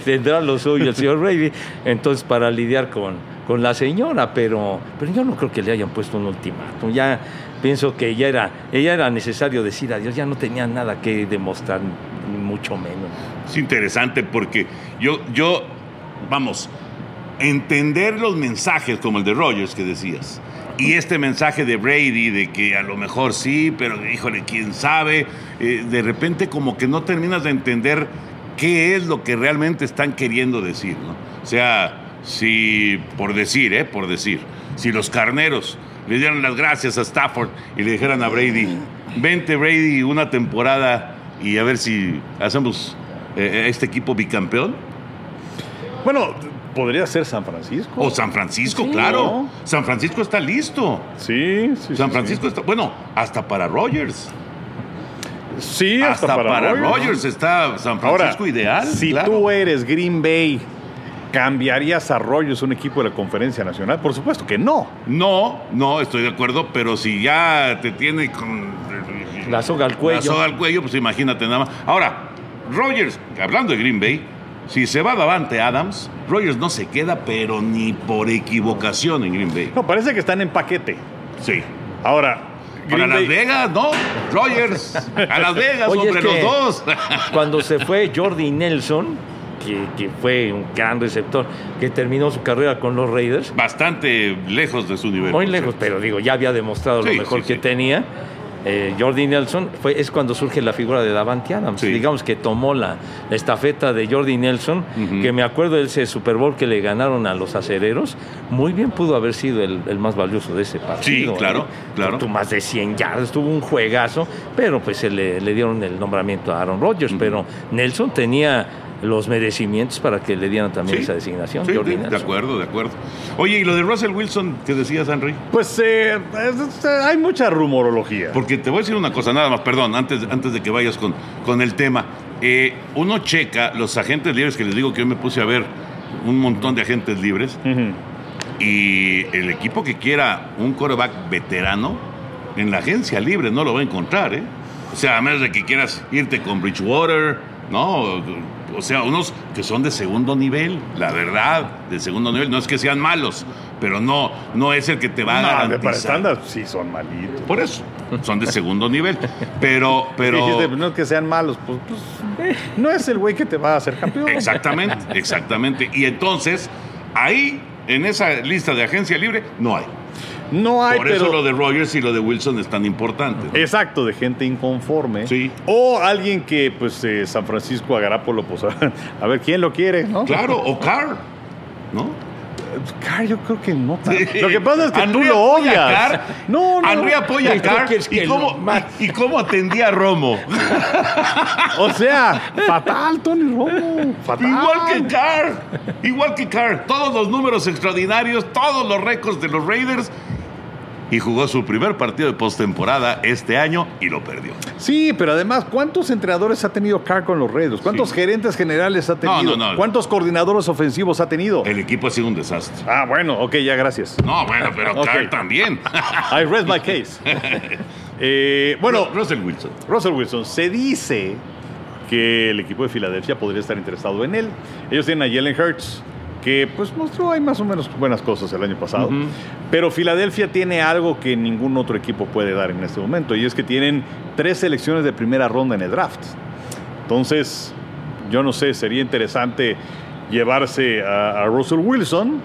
Tendrá lo suyo el señor Brady. Entonces, para lidiar con, con la señora, pero, pero yo no creo que le hayan puesto un ultimátum. Ya pienso que ya era, ya era necesario decir adiós, ya no tenía nada que demostrar, ni mucho menos. Es interesante porque yo, yo, vamos, entender los mensajes como el de Rogers que decías. Y este mensaje de Brady de que a lo mejor sí, pero híjole, quién sabe, eh, de repente como que no terminas de entender qué es lo que realmente están queriendo decir, ¿no? O sea, si, por decir, ¿eh? Por decir, si los carneros le dieran las gracias a Stafford y le dijeran a Brady, vente Brady una temporada y a ver si hacemos eh, este equipo bicampeón. Bueno, podría ser San Francisco. O San Francisco, Sí, claro. ¿no? San Francisco está listo. Sí, sí. San sí, Francisco está, bueno, hasta para Rogers. Sí, Hasta, hasta, para, Rogers. Rogers está San Ahora, Francisco ideal. si claro. tú eres Green Bay, ¿cambiarías a Rogers un equipo de la Conferencia Nacional? Por supuesto que no. No, no, estoy de acuerdo, pero si ya te tiene con La soga al cuello. la soga al cuello, pues imagínate nada más. Ahora, Rogers, hablando de Green Bay, si se va Davante Adams, Rogers no se queda, pero ni por equivocación en Green Bay. No, parece que están en paquete. Sí. Ahora, Para Las Vegas, no. Rogers, a Las Vegas, Oye, es que- los dos. Cuando se fue Jordi Nelson, que, que fue un gran receptor, que terminó su carrera con los Raiders, Bastante lejos de su nivel. muy lejos, cierto. pero digo, ya había demostrado Sí, lo mejor sí, que sí. tenía. Eh, Jordi Nelson, fue, es cuando surge la figura de Davante Adams. Sí. Digamos que tomó la, la estafeta de Jordi Nelson, que me acuerdo de ese Super Bowl que le ganaron a los acereros, muy bien pudo haber sido el, el más valioso de ese partido. Sí, claro, claro. Tuvo más de 100 yardas, tuvo un juegazo, pero pues se le, le dieron el nombramiento a Aaron Rodgers, pero Nelson tenía los merecimientos para que le dieran también Sí. esa designación. Sí, de, de acuerdo, de acuerdo. Oye, ¿y lo de Russell Wilson que decías, Henry? Pues eh, hay mucha rumorología. Porque te voy a decir una cosa, nada más, perdón, antes, antes de que vayas con, con el tema. Eh, uno checa los agentes libres, que les digo que yo me puse a ver un montón de agentes libres, y el equipo que quiera un quarterback veterano, en la agencia libre no lo va a encontrar, ¿eh? O sea, a menos de que quieras irte con Bridgewater, ¿no? O sea, unos que son de segundo nivel, la verdad, de segundo nivel. No es que sean malos, pero no, no es el que te va a No, garantizar. para estándar sí son malitos. Por eso, son de segundo nivel. Pero, pero. Dijiste, no es que sean malos, pues, pues, no es el güey que te va a hacer campeón. Exactamente, exactamente. Y entonces, ahí, en esa lista de agencia libre, no hay. No hay, Por pero... eso lo de Rogers y lo de Wilson es tan importante. ¿no? Exacto, de gente inconforme. Sí. O alguien que, pues, eh, San Francisco a Garapolo, pues, a, a ver quién lo quiere, ¿no? Claro, o Carr, ¿no? Carr, yo creo que no. tanto. Lo que pasa es que tú lo apoya a odias. Carr. No, no. Henry apoya a Carr. que ¿Y cómo, y cómo atendía a Romo? O sea, fatal, Tony Romo. Fatal. Igual que Carr. Igual que Carr. Todos los números extraordinarios, todos los récords de los Raiders. Y jugó su primer partido de postemporada este año y lo perdió. Sí, pero además, ¿cuántos entrenadores ha tenido Carr con los Raiders? ¿Cuántos Sí. gerentes generales ha tenido? no, no. ¿Cuántos coordinadores ofensivos ha tenido? El equipo ha sido un desastre. Ah, bueno, ok, ya, gracias. No, bueno, pero. Carr también. I rest my case. Eh, bueno, Ru- Russell Wilson. Russell Wilson, se dice que el equipo de Filadelfia podría estar interesado en él. Ellos tienen a Jalen Hurts, que pues mostró ahí más o menos buenas cosas el año pasado. Pero Filadelfia tiene algo que ningún otro equipo puede dar en este momento, y es que tienen tres selecciones de primera ronda en el draft. Entonces, yo no sé, sería interesante llevarse a, a Russell Wilson.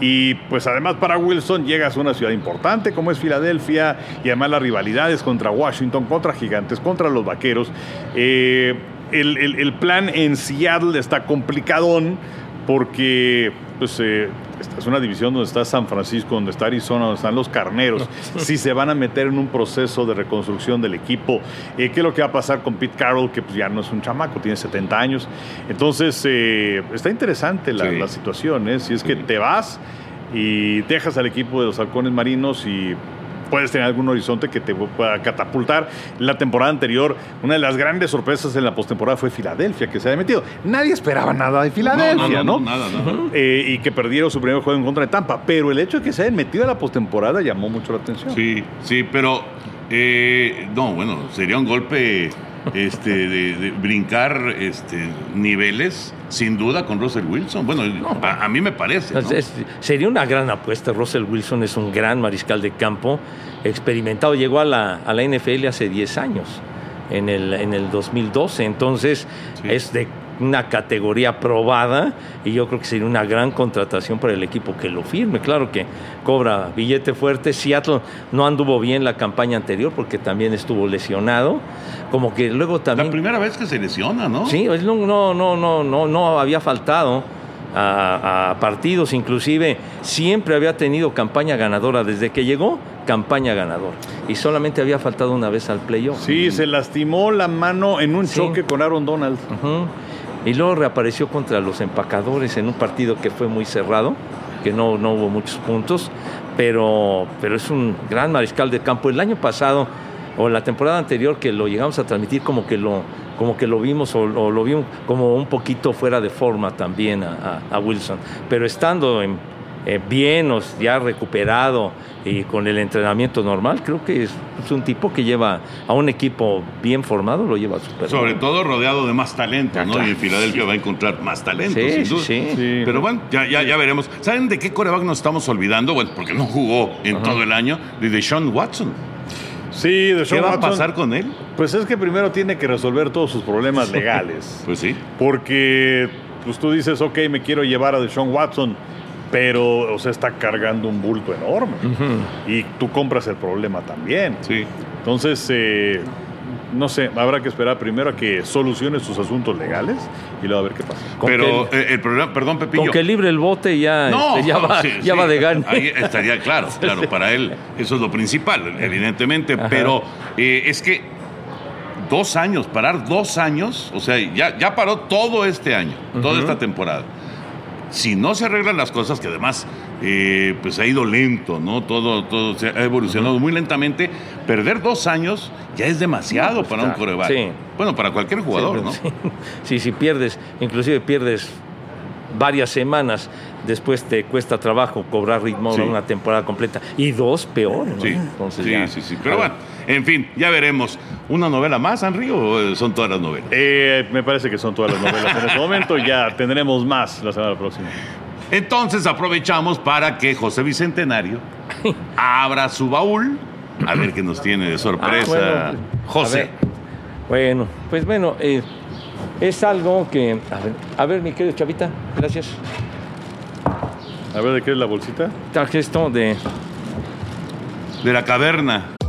Y pues además para Wilson llegas a una ciudad importante como es Filadelfia y además las rivalidades contra Washington, contra Gigantes, contra los Vaqueros. Eh, el, el- el plan en Seattle está complicadón porque pues, eh, esta es una división donde está San Francisco, donde está Arizona, donde están los Carneros. Si se van a meter en un proceso de reconstrucción del equipo, eh, ¿qué es lo que va a pasar con Pete Carroll, que pues, ya no es un chamaco, tiene 70 años? Entonces, eh, está interesante la, Sí. la situación, ¿eh? Si es que te vas y dejas al equipo de los halcones marinos y puedes tener algún horizonte que te pueda catapultar. La temporada anterior, una de las grandes sorpresas en la postemporada fue Filadelfia, que se había metido. Nadie esperaba nada de Filadelfia, ¿no? Nada, nada. Eh, y que perdieron su primer juego en contra de Tampa. Pero el hecho de que se hayan metido a la postemporada llamó mucho la atención. Sí, sí, pero eh, no, bueno, sería un golpe este, de, de brincar este, niveles, sin duda, con Russell Wilson. Bueno, a, a mí me parece. ¿no? Es- sería una gran apuesta. Russell Wilson es un gran mariscal de campo, experimentado. Llegó a la, a la NFL hace 10 años, en el, en el 2012. Entonces, Sí. es de una categoría probada y yo creo que sería una gran contratación para el equipo que lo firme. Claro que cobra billete fuerte. Seattle no anduvo bien la campaña anterior porque también estuvo lesionado. Como que luego La también... primera vez que se lesiona, ¿no? Sí, no, no, no, no, no, no había faltado a, a partidos, inclusive siempre había tenido campaña ganadora desde que llegó, campaña ganadora. Y solamente había faltado una vez al playoff. Sí, se lastimó la mano en un Sí. choque con Aaron Donald. Ujú. Y luego reapareció contra los empacadores en un partido que fue muy cerrado, que no, no hubo muchos puntos, pero, pero es un gran mariscal de campo. El año pasado, o la temporada anterior que lo llegamos a transmitir, como que lo, como que lo vimos, o, lo vimos como un poquito fuera de forma también a- a Wilson. Pero estando en, eh, bien, o ya recuperado y con el entrenamiento normal, creo que es, es un tipo que lleva a un equipo bien formado, lo lleva súper Sobre bien. todo rodeado de más talento, Ah, ¿no? claro. Y en Filadelfia va a encontrar más talento, Sí, sin sí, duda. sí. Sí. Pero bueno, ya, ya, ya veremos. ¿Saben de qué coreback nos estamos olvidando? Bueno, porque no jugó en todo el año. De Deshaun Watson. Sí, de ¿Qué va a pasar con él? Pues es que primero tiene que resolver todos sus problemas legales. Pues sí. Porque pues tú dices, ok, me quiero llevar a Deshaun Watson, pero o sea, está cargando un bulto enorme. Y tú compras el problema también. Sí. Entonces, eh, no sé, habrá que esperar primero a que solucione sus asuntos legales y luego a ver qué pasa. Pero que- eh, el problema, perdón, Pepillo. Con que libre el bote ya, No, este, ya, va, sí, ya sí. va de gane. Ahí estaría claro, claro, para él eso es lo principal, evidentemente, pero eh, es que dos años, parar dos años, o sea, ya, ya paró todo este año, toda esta temporada. Si no se arreglan las cosas, que además eh, pues ha ido lento, ¿no? Todo, todo se ha evolucionado muy lentamente, perder dos años ya es demasiado para un coreback. sí. Bueno, para cualquier jugador, ¿no? Sí, sí, si pierdes, inclusive pierdes varias semanas, después te cuesta trabajo cobrar ritmo Sí. una temporada completa. Y dos, peor, ¿no? Sí, Entonces sí, ya- sí, sí. Pero bueno, en fin, ya veremos. ¿Una novela más, Henry, o eh, son todas las novelas? Eh, me parece que son todas las novelas en este momento. Ya tendremos más la semana próxima. Entonces aprovechamos para que José Bicentenario abra su baúl a ver qué nos tiene de sorpresa. Ah, bueno, José. Bueno, pues bueno, eh, es algo que... A ver, a ver, mi querido Chavita, gracias. A ver, ¿de qué es la bolsita? Traje esto de... De la caverna.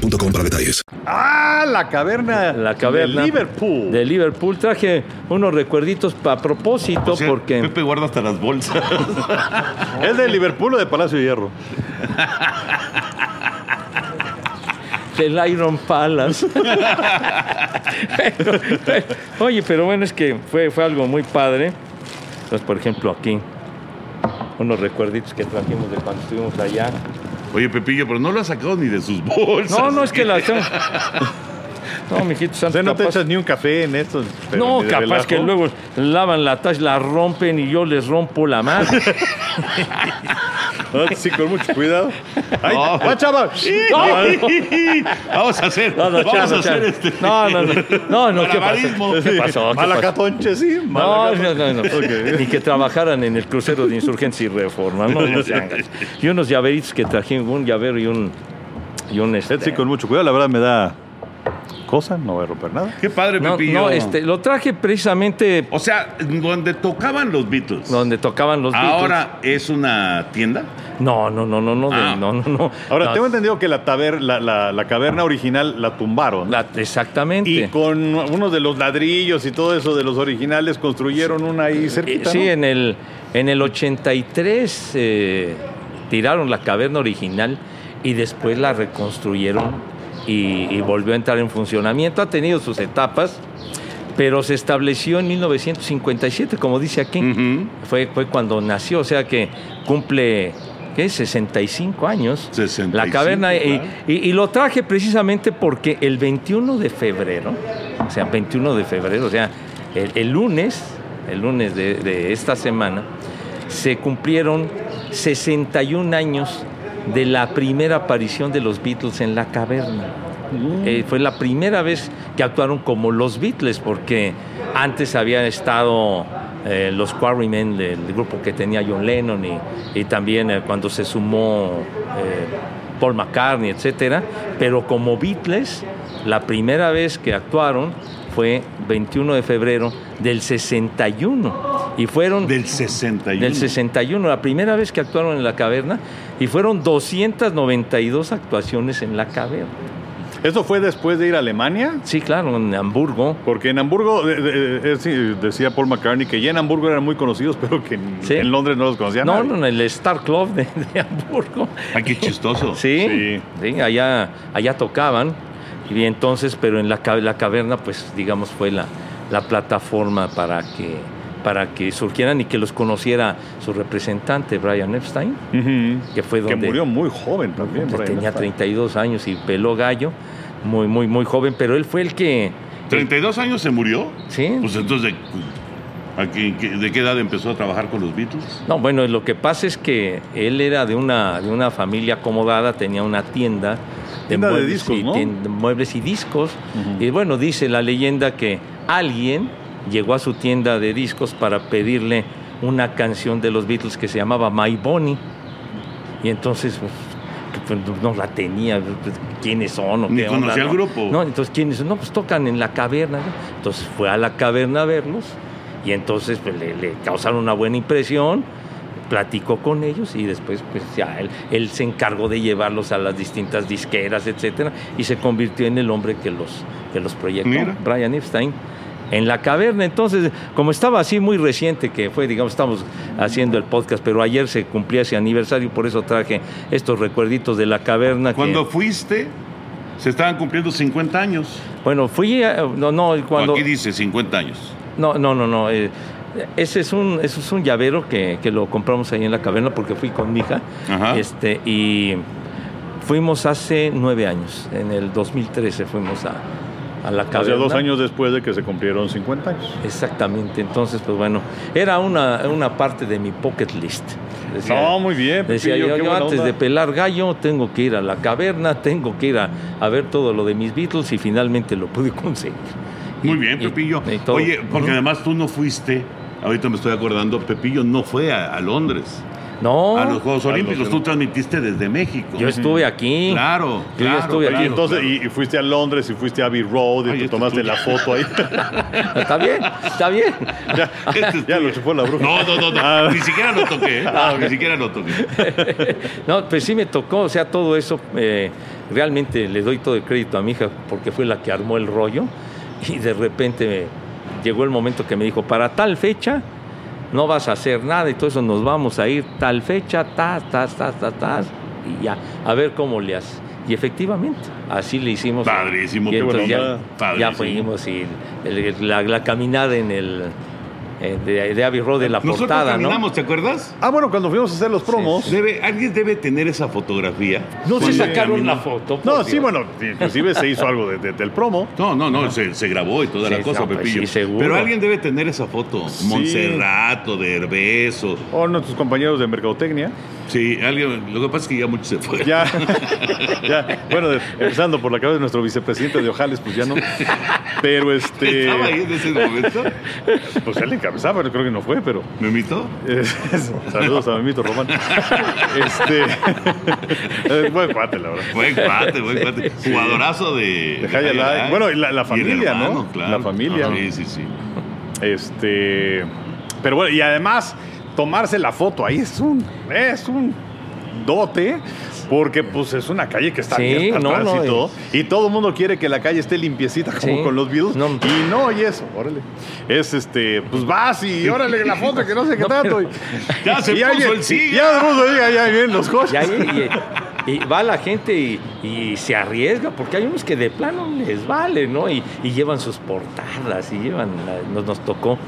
boostmobile.com para detalles. ¡Ah! La caverna. La caverna De Liverpool. De Liverpool. Traje unos recuerditos a propósito O sea, porque... Pepe guarda hasta las bolsas. ¿Es de Liverpool o de Palacio de Hierro? El Iron Palace. Pero- pero- oye, pero bueno, es que fue, fue algo muy padre. Entonces, por ejemplo, aquí, unos recuerditos que trajimos de cuando estuvimos allá. Oye, Pepillo, pero no lo ha sacado ni de sus bolsas. No, no, es que la... No, mijito O santo, sea, no te capaz- echas ni un café en esto. pero No, capaz relajo. que luego lavan la taza, la rompen y yo les rompo la mano. No, sí, con mucho cuidado. ¡Ay, No. va, chaval! Vamos a hacer, No, no, vamos chano, a hacer chano. este. No, no, no. No, no, ¿qué pasó? ¿Qué pasó? Malacatonche, sí. No, malacatonche. no, no, no. Ok. Ni que trabajaran en el crucero de insurgencia y reforma. No, no sean. Y unos llaveritos que traje, un llavero y un. Y un este, Sí, con mucho cuidado. La verdad me da cosa. No voy a romper nada. Qué padre, no, Pepillo. no, este, lo traje precisamente O sea, donde tocaban los Beatles. donde tocaban los Beatles. Ahora es una tienda. No, no, no, no, no, de- Ah. no, no, no. Ahora, No, tengo entendido que la, taber- la, la- la caverna original la tumbaron. la- exactamente. y con uno de los ladrillos y todo eso de los originales construyeron una ahí Eh, cerquita. sí, ¿no? en el, en el 83 eh, tiraron la caverna original y después la reconstruyeron y, y volvió a entrar en funcionamiento. Ha tenido sus etapas, pero se estableció en 1957, como dice aquí. Fue, fue cuando nació, o sea que cumple, ¿qué? 65 años. 65, La caverna. y, y lo traje precisamente porque el 21 de febrero, o sea, 21 de febrero, o sea, el, el lunes, el lunes de, de esta semana, se cumplieron 61 años de la primera aparición de los Beatles en la caverna. Eh, fue la primera vez que actuaron como los Beatles, porque antes habían estado eh, los Quarrymen, del grupo que tenía John Lennon, y, y también eh, cuando se sumó eh, Paul McCartney, etcétera. Pero como Beatles, la primera vez que actuaron fue 21 de febrero del 61. Y fueron Del 61. del 61, la primera vez que actuaron en la caverna, y fueron 292 actuaciones en la caverna. ¿Eso fue después de ir a Alemania? Sí, claro, en Hamburgo. Porque en Hamburgo, eh, eh, eh, sí, decía Paul McCartney que ya en Hamburgo eran muy conocidos, pero que en, Sí. en Londres no los conocía No, nadie. no, en el Star Club de, de Hamburgo. Ay, qué chistoso. Sí, Sí. sí, allá, allá tocaban. Y entonces, pero en la, la caverna, pues digamos, fue la, la plataforma para que, para que surgieran y que los conociera su representante, Brian Epstein, que fue Que donde... murió muy joven también. Brian tenía Epstein. 32 años y peló gallo, muy, muy, muy joven, pero él fue el que... 32 años se murió. Sí. Pues entonces, ¿de, qué- de qué edad empezó a trabajar con los Beatles? No, bueno, lo que pasa es que él era de una, de una familia acomodada, tenía una tienda Tienda de discos, y ¿no? muebles y discos. Y bueno, dice la leyenda que alguien llegó a su tienda de discos para pedirle una canción de los Beatles que se llamaba My Bonnie. Y entonces pues, pues, no la tenía, pues, quiénes son o Ni qué conocía al ¿no? grupo. No, entonces quiénes son? no, pues tocan en la caverna. ¿no? Entonces fue a la caverna a verlos y entonces pues, le, le causaron una buena impresión, platicó con ellos y después pues ya él, él se encargó de llevarlos a las distintas disqueras, etcétera, y se convirtió en el hombre que los, que los proyectó, Mira. Brian Epstein. En la caverna, entonces, como estaba así muy reciente, que fue, digamos, estamos haciendo el podcast, pero ayer se cumplía ese aniversario, por eso traje estos recuerditos de la caverna. que- Cuando fuiste, se estaban cumpliendo 50 años. bueno, fui, no, no, cuando... Aquí dice 50 años. No, no, no, no. eh, ese es un, ese es un llavero que, que lo compramos ahí en la caverna porque fui con mi hija. Ajá. Este, y fuimos hace nueve años. En el 2013 fuimos a, a la caverna. sea, dos años después de que se cumplieron 50 años. Exactamente. Entonces, pues bueno, era una, una parte de mi pocket list. Decía- No, muy bien. Decía Pepillo, yo, yo antes onda. de pelar gallo tengo que ir a la caverna, tengo que ir a, a ver todo lo de mis Beatles y finalmente lo pude conseguir. Muy Y- bien, Pepillo. y. Oye, porque además tú no fuiste, ahorita me estoy acordando, Pepillo no fue a, a Londres, No, a los Juegos los Olímpicos. Tú transmitiste desde México. yo estuve aquí. Claro, Yo claro, estuve claro, aquí. Y entonces, claro. y, y fuiste a Londres y fuiste a Abbey Road y Ay, te esto tomaste la foto ahí. Está bien, está bien. ya Este es ya lo chupó la bruja. No, no, no, no. Ah. ni siquiera lo toqué. ¿eh? Ah, ok. Ni siquiera lo toqué. No, pues sí me tocó, o sea, todo eso, eh, realmente le doy todo el crédito a mi hija porque fue la que armó el rollo y de repente llegó el momento que me dijo, para tal fecha no vas a hacer nada y todo eso nos vamos a ir tal fecha, ta, ta, ta, ta, ta, y ya, a ver cómo le haces. Y efectivamente, así le hicimos. Padrísimo, Y qué entonces buena ya, onda. ya Padrísimo. fuimos y el- la, la caminada en el... eh, de, de Abbey Road de la Nosotros portada, caminamos, ¿no? ¿te acuerdas? Ah, bueno, cuando fuimos a hacer los promos. Debe, alguien debe tener esa fotografía. No se sacaron una foto. No, Dios. sí, bueno, inclusive se hizo algo de- de- del promo. No, no, no, se, se grabó y toda Sí, la cosa, no, pues Pepillo. sí, seguro. Pero alguien debe tener esa foto. Sí. Montserrat o de Herbés o... O nuestros compañeros de Mercadotecnia. Sí, alguien... Lo que pasa es que ya muchos se fueron. Ya, ya, bueno, empezando por la cabeza de nuestro vicepresidente de Ojales, pues ya no. Pero este. ¿Estaba ahí en ese momento? Pues él encabezaba, pero creo que no fue, pero. ¿Me invitó? eh, saludos a Memito Román. Este. buen cuate, la verdad. Buen cuate, buen cuate. Jugadorazo de... De. Bueno, y la- familia, ¿no? hermano, claro. La familia. Sí, sí, sí. Este. Pero bueno, y además, tomarse la foto ahí es un. Es un dote. Porque pues es una calle que está Sí, abierta no, no, tránsito y todo el mundo quiere que la calle esté limpiecita como Sí. con los Beatles No. y no y eso, órale. Es este, pues vas y órale la foto que no sé qué tanto. y- Ya se y puso alguien- el siga. Ya se puso el siga, ya vienen los coches. Y, y- y va la gente y, y se arriesga, porque hay unos que de plano les vale, ¿no? Y, y llevan sus portadas y llevan, nos, nos tocó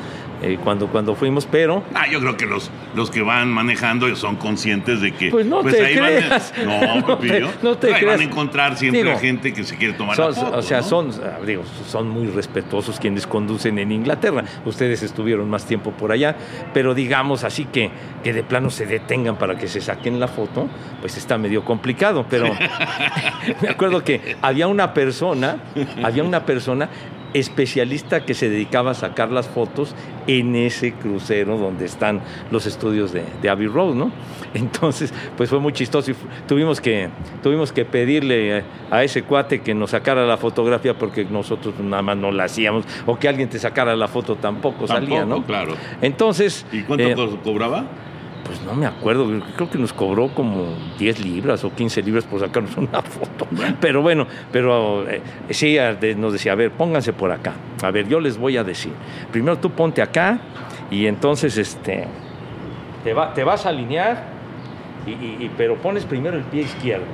eh, cuando, cuando fuimos, pero Ah, yo creo que los, los que van manejando son conscientes de que... Pues no te ahí van creas. no, No te- no te ahí van a encontrar siempre Digo, gente que se quiere tomar son, la foto, o sea, ¿no? son, ah, digo, son muy respetuosos quienes conducen en Inglaterra. Ustedes estuvieron más tiempo por allá, pero digamos así que, que de plano se detengan para que se saquen la foto, pues está medio complicado. Pero me acuerdo que había una persona, había una persona especialista que se dedicaba a sacar las fotos en ese crucero donde están los estudios de, de Abbey Road, ¿no? Entonces, pues fue muy chistoso y tuvimos que, tuvimos que pedirle a ese cuate que nos sacara la fotografía porque nosotros nada más no la hacíamos o que alguien te sacara la foto tampoco, salía, ¿no? claro. Entonces, ¿Y cuánto eh, co- cobraba? Pues no me acuerdo, creo que nos cobró como 10 libras o 15 libras por sacarnos una foto. Pero bueno, pero eh, sí, nos decía, a ver, pónganse por acá. A ver, yo les voy a decir. Primero tú ponte acá y entonces este, te, va- te vas a alinear, y- y- pero pones primero el pie izquierdo.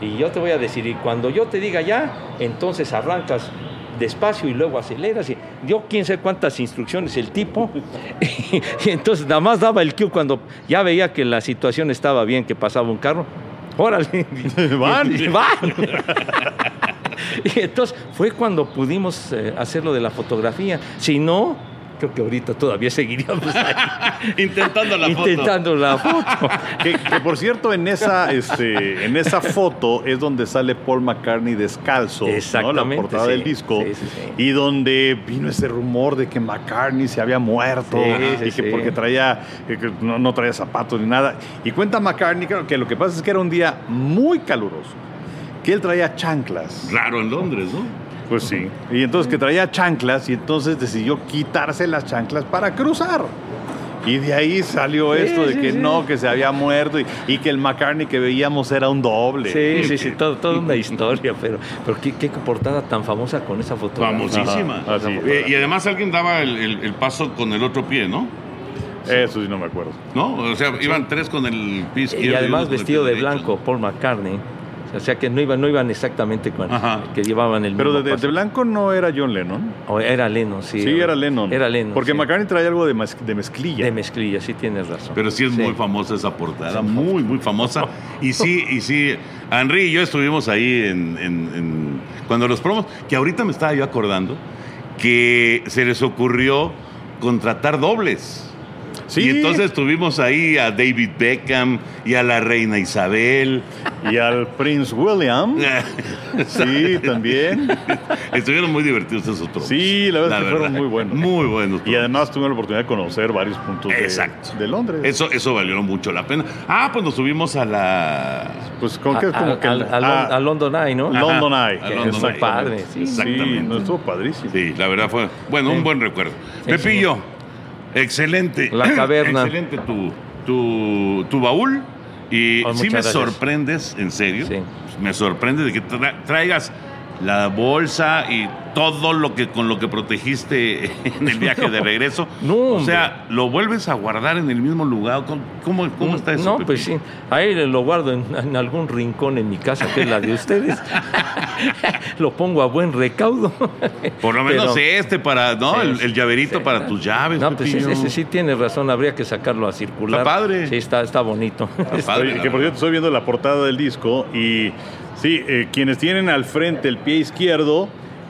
Y yo te voy a decir, y cuando yo te diga ya, entonces arrancas despacio y luego aceleras. Y dio quién sabe cuántas instrucciones el tipo. Y, entonces nada más daba el cue cuando ya veía que la situación estaba bien, que pasaba un carro. Órale. Van. Van. Y entonces fue cuando pudimos eh, hacer lo de la fotografía. Si no, creo que ahorita todavía seguiríamos ahí, Intentando la foto. intentando la foto. Que, que, por cierto, en esa, este, en esa foto es donde sale Paul McCartney descalzo, ¿no? la Exactamente, portada sí. del disco, Sí, sí, sí. y donde vino ese rumor de que McCartney se había muerto Sí, sí, y que sí. porque traía, que- no, no traía zapatos ni nada. Y cuenta McCartney que, que lo que pasa es que era un día muy caluroso, que él traía chanclas. Raro en Londres, ¿no? Pues sí. Y entonces que traía chanclas y entonces decidió quitarse las chanclas para cruzar. Y de ahí salió Sí, esto de sí, que sí. no, que se había muerto y, y que el McCartney que veíamos era un doble. Sí, sí, sí, todo, toda una historia, pero, pero qué, qué portada tan famosa con esa fotografía. Famosísima. Ajá, así es. Eh, y además alguien daba el, el- el paso con el otro pie, ¿no? Eso sí no me acuerdo. ¿No? O sea, iban tres con el pie izquierdo. Y además vestido de blanco, Paul McCartney. O sea que no iban, no iban exactamente con Ajá. que llevaban el Pero mismo de, de- paso. de blanco no era John Lennon. O era Lennon, sí. Sí, era Lennon. Era Lennon. Porque sí. McCartney traía algo de, mez- de mezclilla. De mezclilla, sí tienes razón. Pero sí es muy famosa esa portada, muy, muy famosa. Y sí, y sí, Henry y yo estuvimos ahí en, en- en- cuando los promos, que ahorita me estaba yo acordando que se les ocurrió contratar dobles. Sí. Y entonces tuvimos ahí a David Beckham y a la reina Isabel. Y al Prince William. Sí, también. Estuvieron muy divertidos esos promos. Sí, la verdad es que fueron muy buenos. Muy buenos. Y además tuve la oportunidad de conocer varios puntos de, Exacto. de Londres. Eso, eso valió mucho la pena. Ah, pues nos subimos a la... Pues con que es como a, que... a- a Lon- a London Eye, ¿no? Ajá, London Eye. a London Fue Eye. padre, sí. Exactamente. Sí, no estuvo padrísimo. Sí, la verdad fue, bueno, un buen recuerdo. Pepillo, excelente. La caverna. Excelente tu, tu, tu baúl. Y Oh, sí me gracias. sorprendes, en serio. Sí. Me sorprende de que tra- traigas la bolsa y todo lo que con lo que protegiste en el viaje de regreso. No, o hombre. sea, lo vuelves a guardar en el mismo lugar. ¿Cómo, cómo, está eso? No, pues sí. Ahí lo guardo en, en algún rincón en mi casa, que es la de ustedes. lo pongo a buen recaudo. Por lo menos Pero- este para, ¿no? Sí, el, el llaverito sí. para tus llaves. No, pues Pepillo. ese, ese sí tiene razón, habría que sacarlo a circular. Está padre. Sí, está, está bonito. Está padre, Oye, que por cierto estoy viendo la portada del disco y sí, eh, quienes tienen al frente el pie izquierdo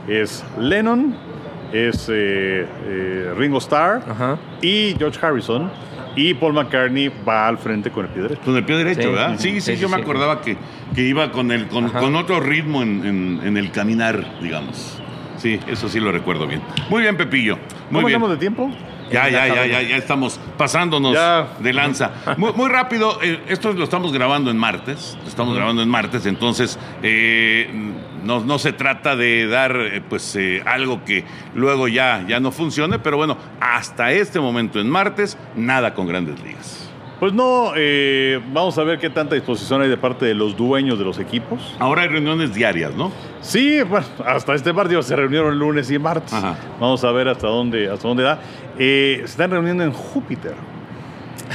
es Lennon, es eh, eh, Ringo Starr Ajá. y George Harrison y Paul McCartney va al frente con el pie derecho. Con el pie derecho, Sí. ¿verdad? Sí, sí, Sí, yo sí, me sí. acordaba que, que iba con, el, con, con otro ritmo en, en- en el caminar, digamos. Sí, eso sí lo recuerdo bien. Muy bien, Pepillo. Muy ¿Cómo bien. andamos de tiempo? Ya, ya, ya, ya, ya estamos pasándonos Ya. de lanza. Muy, muy rápido, eh, esto lo estamos grabando en martes, lo estamos grabando en martes, entonces eh, no, no se trata de dar eh, pues eh, algo que luego ya, ya no funcione, pero bueno, hasta este momento en martes, nada con grandes ligas. Pues no, eh, vamos a ver qué tanta disposición hay de parte de los dueños de los equipos. Ahora hay reuniones diarias, ¿no? Sí, bueno, hasta este partido se reunieron lunes y martes. Ajá. Vamos a ver hasta dónde, hasta dónde da. Eh, se están reuniendo en Júpiter.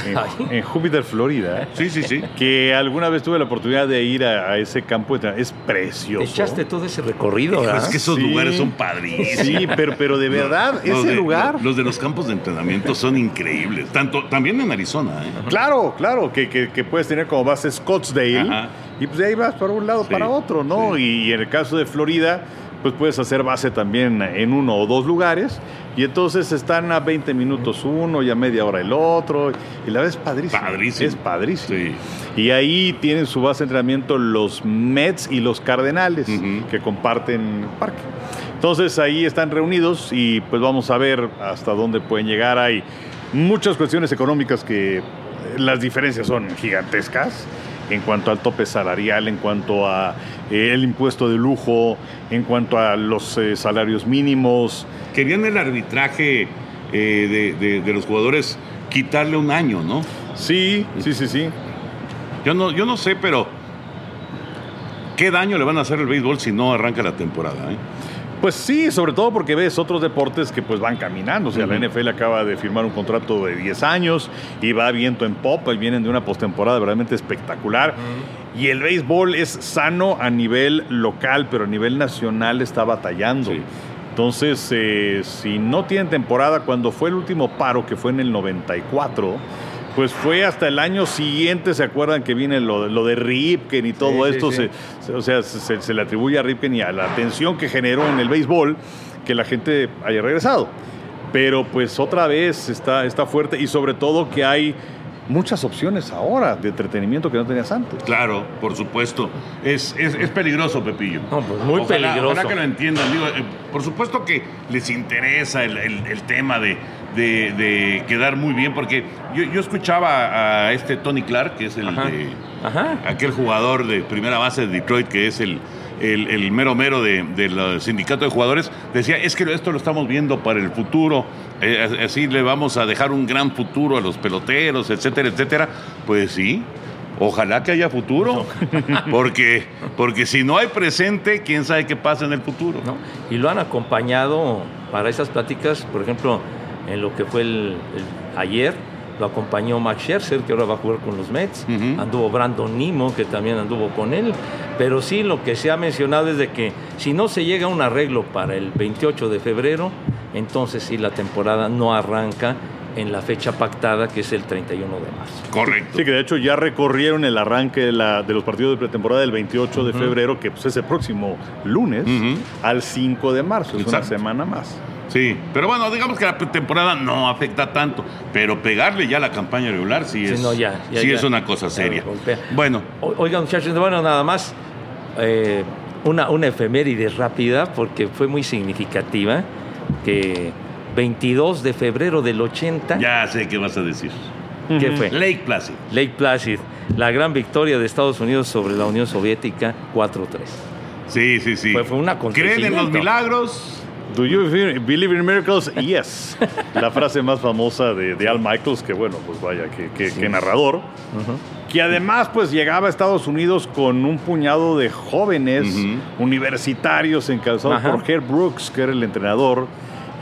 En, en Júpiter, Florida. Sí, sí, sí. Que alguna vez tuve la oportunidad de ir a, a ese campo. de Es precioso. Echaste todo ese recorrido, ¿verdad? es que esos Sí. lugares son padrísimos. Sí, pero, pero de verdad, Los ese de- lugar. Los de los campos de entrenamiento son increíbles. Tanto, también en Arizona, ¿eh? Claro, claro, que, que- que puedes tener como base Scottsdale Ajá. y pues de ahí vas para un lado Sí, para otro, ¿no? Y, en el caso de Florida, pues puedes hacer base también en uno o dos lugares y entonces están a 20 minutos uno y a media hora el otro y la verdad es padrísimo. Padrísimo. Es padrísimo. Sí. Y ahí tienen su base de entrenamiento los Mets y los Cardenales que comparten parque. Entonces ahí están reunidos y pues vamos a ver hasta dónde pueden llegar. Hay muchas cuestiones económicas que eh, las diferencias son gigantescas en cuanto al tope salarial, en cuanto a eh, el impuesto de lujo, en cuanto a los eh, salarios mínimos. Querían el arbitraje eh, de, de- de los jugadores quitarle un año, ¿no? Sí, sí, sí, sí. Yo no, yo no sé, pero ¿qué daño le van a hacer al béisbol si no arranca la temporada? eh? Pues sí, sobre todo porque ves otros deportes que pues van caminando. O sea, la. NFL acaba de firmar un contrato de 10 años y va viento en popa y vienen de una postemporada realmente espectacular. Y el béisbol es sano a nivel local, pero a nivel nacional está batallando. Sí. Entonces, eh, si no tienen temporada, cuando fue el último paro, que fue en el 94, pues fue hasta el año siguiente, ¿se acuerdan que viene lo, lo de Ripken y todo Sí, esto? sí. Se- o sea, se, se le atribuye a Ripken y a la tensión que generó en el béisbol que la gente haya regresado. pero pues otra vez está, está fuerte y sobre todo que hay muchas opciones ahora de entretenimiento que no tenías antes. Claro, por supuesto. Es, es, es peligroso, Pepillo. No, pues muy Ojalá- peligroso. Ojalá que lo entiendan. Digo, eh, por supuesto que les interesa el, el- el tema de, de- de quedar muy bien, porque yo, yo escuchaba a este Tony Clark, que es el Ajá. de Ajá. aquel jugador de primera base de Detroit, que es el, el, el mero mero de- del sindicato de jugadores, decía, es que esto lo estamos viendo para el futuro, eh, así le vamos a dejar un gran futuro a los peloteros, etcétera, etcétera. Pues sí. Ojalá que haya futuro, porque, porque si no hay presente, quién sabe qué pasa en el futuro. ¿no? Y lo han acompañado para esas pláticas, por ejemplo, en lo que fue el, el- ayer, lo acompañó Max Scherzer, que ahora va a jugar con los Mets, anduvo Brandon Nimo, que también anduvo con él, pero sí lo que se ha mencionado es de que si no se llega a un arreglo para el 28 de febrero, entonces sí la temporada no arranca en la fecha pactada, que es el 31 de marzo. Correcto. Sí, que de hecho ya recorrieron el arranque de, la- de los partidos de pretemporada del 28 de febrero, que pues es el próximo lunes, al 5 de marzo, es una semana más. Sí, pero bueno, digamos que la temporada no afecta tanto, pero pegarle ya la campaña regular sí Sí, es, no, ya, ya, sí ya. es una cosa seria. Bueno, Oigan, muchachos, bueno, nada más eh, una, una efeméride rápida porque fue muy significativa que 22 de febrero del 80, ya sé qué vas a decir. ¿qué fue? Lake Placid. Lake Placid, la gran victoria de Estados Unidos sobre la Unión Soviética 4-3. Sí, sí, sí. Fue- fue un ¿Creen en los milagros? Do you believe in miracles? Yes. La frase más famosa de, de Al Michaels, que bueno, pues vaya, que, que- que narrador. Que además pues llegaba a Estados Unidos con un puñado de jóvenes universitarios encabezados por Herb Brooks, que era el entrenador,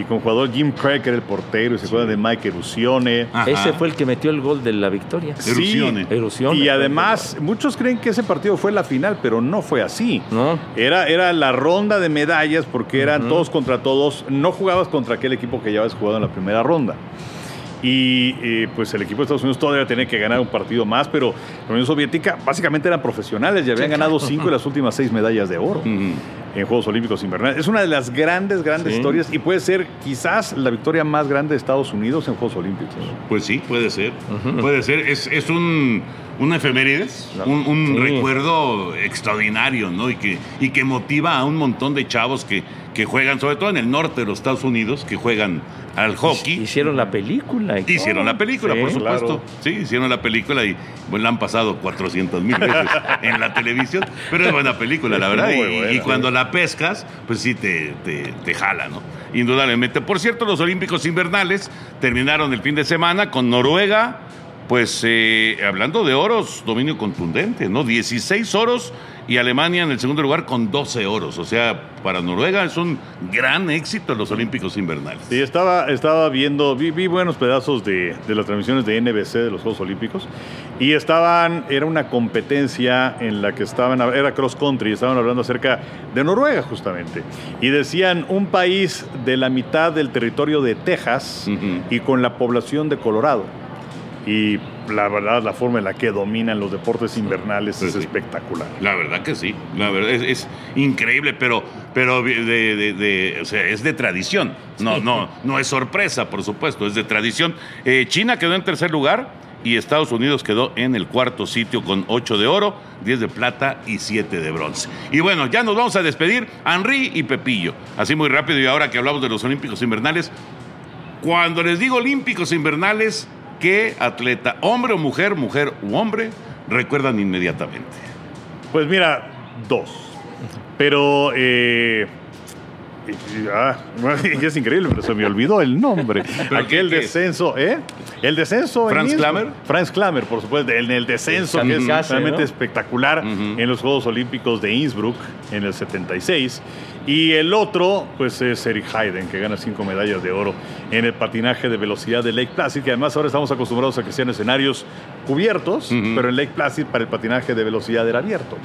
y con jugador Jim Craig, que era el portero, y se acuerdan de Mike Erusione. Ajá. Ese fue el que metió el gol de la victoria. Sí, Erusione. Y además, muchos creen que ese partido fue la final, pero no fue así. ¿No? Era, era la ronda de medallas porque eran todos contra todos. No jugabas contra aquel equipo que ya habías jugado en la primera ronda. Y eh, pues el equipo de Estados Unidos todavía tenía que ganar un partido más, pero la Unión Soviética básicamente eran profesionales y habían ganado cinco de las últimas seis medallas de oro en Juegos Olímpicos Invernales. Es una de las grandes, grandes Sí. historias y puede ser quizás la victoria más grande de Estados Unidos en Juegos Olímpicos. Pues sí, puede ser. Puede ser. Es, es un, una efemérides, un, un Sí. recuerdo extraordinario, ¿no? Y que, y que motiva a un montón de chavos que, que juegan, sobre todo en el norte de los Estados Unidos, que juegan al hockey. Hicieron la película. y Hicieron la película, Sí. por supuesto. claro. Sí, hicieron la película y bueno, la han pasado 400 mil veces en la televisión. Pero es buena película, la verdad. Y, y cuando la pescas, pues sí te, te, te jala, ¿no? Indudablemente. Por cierto, los Olímpicos Invernales terminaron el fin de semana con Noruega. Pues eh, hablando de oros, dominio contundente, ¿no? 16 oros y Alemania en el segundo lugar con 12 oros. O sea, para Noruega es un gran éxito en los Olímpicos Invernales. Sí, estaba, estaba viendo, vi, vi buenos pedazos de, de las transmisiones de NBC de los Juegos Olímpicos y estaban, era una competencia en la que estaban, era cross country, estaban hablando acerca de Noruega justamente y decían un país de la mitad del territorio de Texas y con la población de Colorado. Y la verdad, la forma en la que dominan los deportes invernales Sí, es sí. espectacular. La verdad que sí, la verdad es, es increíble, pero, pero de, de- de- o sea, es de tradición, no, no, no es sorpresa, por supuesto, es de tradición. Eh, China quedó en tercer lugar y Estados Unidos quedó en el cuarto sitio con 8 de oro, 10 de plata y 7 de bronce. Y bueno, ya nos vamos a despedir, Henry y Pepillo. Así muy rápido y ahora que hablamos de los Olímpicos Invernales, cuando les digo Olímpicos Invernales, ¿qué atleta, hombre o mujer, mujer u hombre, recuerdan inmediatamente? Pues mira, dos. Pero, eh, ah, es increíble, pero se me olvidó el nombre. Aquel descenso, ¿eh? El descenso. en ¿Franz. Klammer? Franz Klammer, por supuesto. En el descenso, que es realmente ¿no? espectacular en los Juegos Olímpicos de Innsbruck en el 76. Y el otro, pues es Eric Hayden, que gana cinco medallas de oro en el patinaje de velocidad de Lake Placid, que además ahora estamos acostumbrados a que sean escenarios cubiertos, pero en Lake Placid para el patinaje de velocidad era abierto.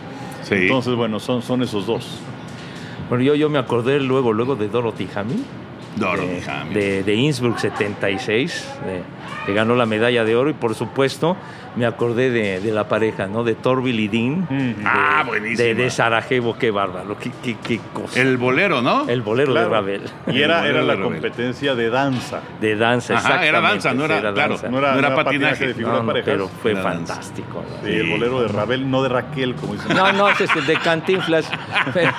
Sí. Entonces, bueno, son, son esos dos. Bueno, yo, yo me acordé luego, luego de Dorothy Hamill, Dorothy de, Hamill. de, de Innsbruck 76, de- que ganó la medalla de oro y por supuesto me acordé de, de la pareja, ¿no? De Torbil y Dean, de, Ah, buenísima. de, de Sarajevo, qué bárbaro, qué, qué, qué cosa. El bolero, ¿no? El bolero Claro. de Ravel, Y era, era la competencia de danza. de danza, Ajá, era danza, no sí, era- claro, danza. No era, No era no era patinaje. patinaje de No, figuras no, parejas. pero fue Era fantástico. Sí, el bolero de Ravel, no de Raquel, como dicen. No, no, es de Cantinflas. Pero,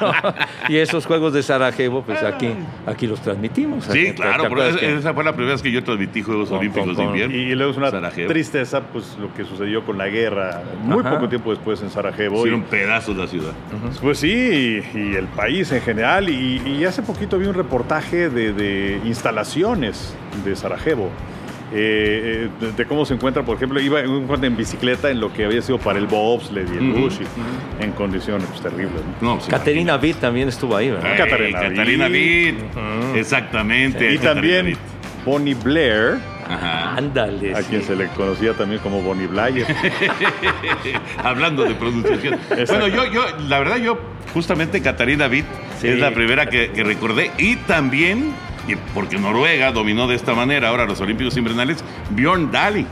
y esos juegos de Sarajevo, pues aquí, aquí los transmitimos. Sí, ¿Te- te claro, pero que- esa fue la primera vez que yo transmití Juegos Con- Olímpicos con- de invierno. Y, y luego es una Sarajevo. tristeza, pues lo que sucedió con la guerra, muy Ajá. poco tiempo después en Sarajevo. Hicieron Y- pedazos la ciudad. Pues sí, y, y el país en general. Y, y hace poquito vi un reportaje de, de instalaciones de Sarajevo. eh, eh, de, de cómo se encuentra, por ejemplo, iba en, bicicleta en lo que había sido para el bobsled y el Ujú, bush, y en condiciones pues, terribles. ¿no? No, sí, Caterina Witt también estuvo ahí, ¿verdad? Ey, Catarina Catarina Witt. Witt. Exactamente. Y Catarina también. Bonnie Blair, Ajá. Ándale. a sí. quien se le conocía también como Bonnie Blair. Hablando de pronunciación. bueno, yo, yo, la verdad, yo, justamente Catarina Witt Sí. es la primera que, que recordé. Y también, porque Noruega dominó de esta manera ahora los Olímpicos Invernales, Bjorn Daly.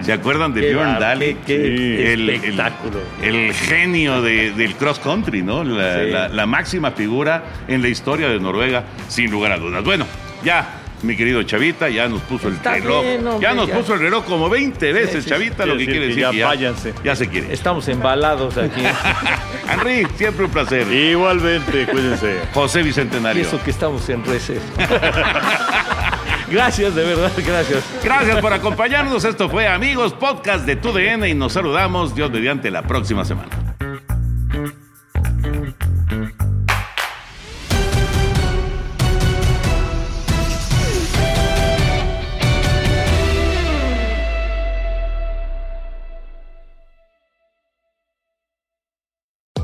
¿Se acuerdan de Qué Bjorn Daly? qué- qué el, espectáculo. El, el genio de- del cross country, ¿no? La, Sí. la- la máxima figura en la historia de Noruega, sin lugar a dudas. Bueno, ya. Mi querido Chavita ya nos puso Está el reloj. bien, hombre, ya nos ya. puso el reloj como 20 veces, sí, Chavita, sí. lo que Quiere quiere decir decir que ya váyanse. ya se quiere. Estamos embalados aquí. Henry, siempre un placer. Igualmente, cuídense. José y Bicentenario. eso que estamos en receso. gracias, de verdad, gracias. Gracias por acompañarnos. Esto fue Amigos Podcast de TUDN y nos saludamos Dios mediante la próxima semana.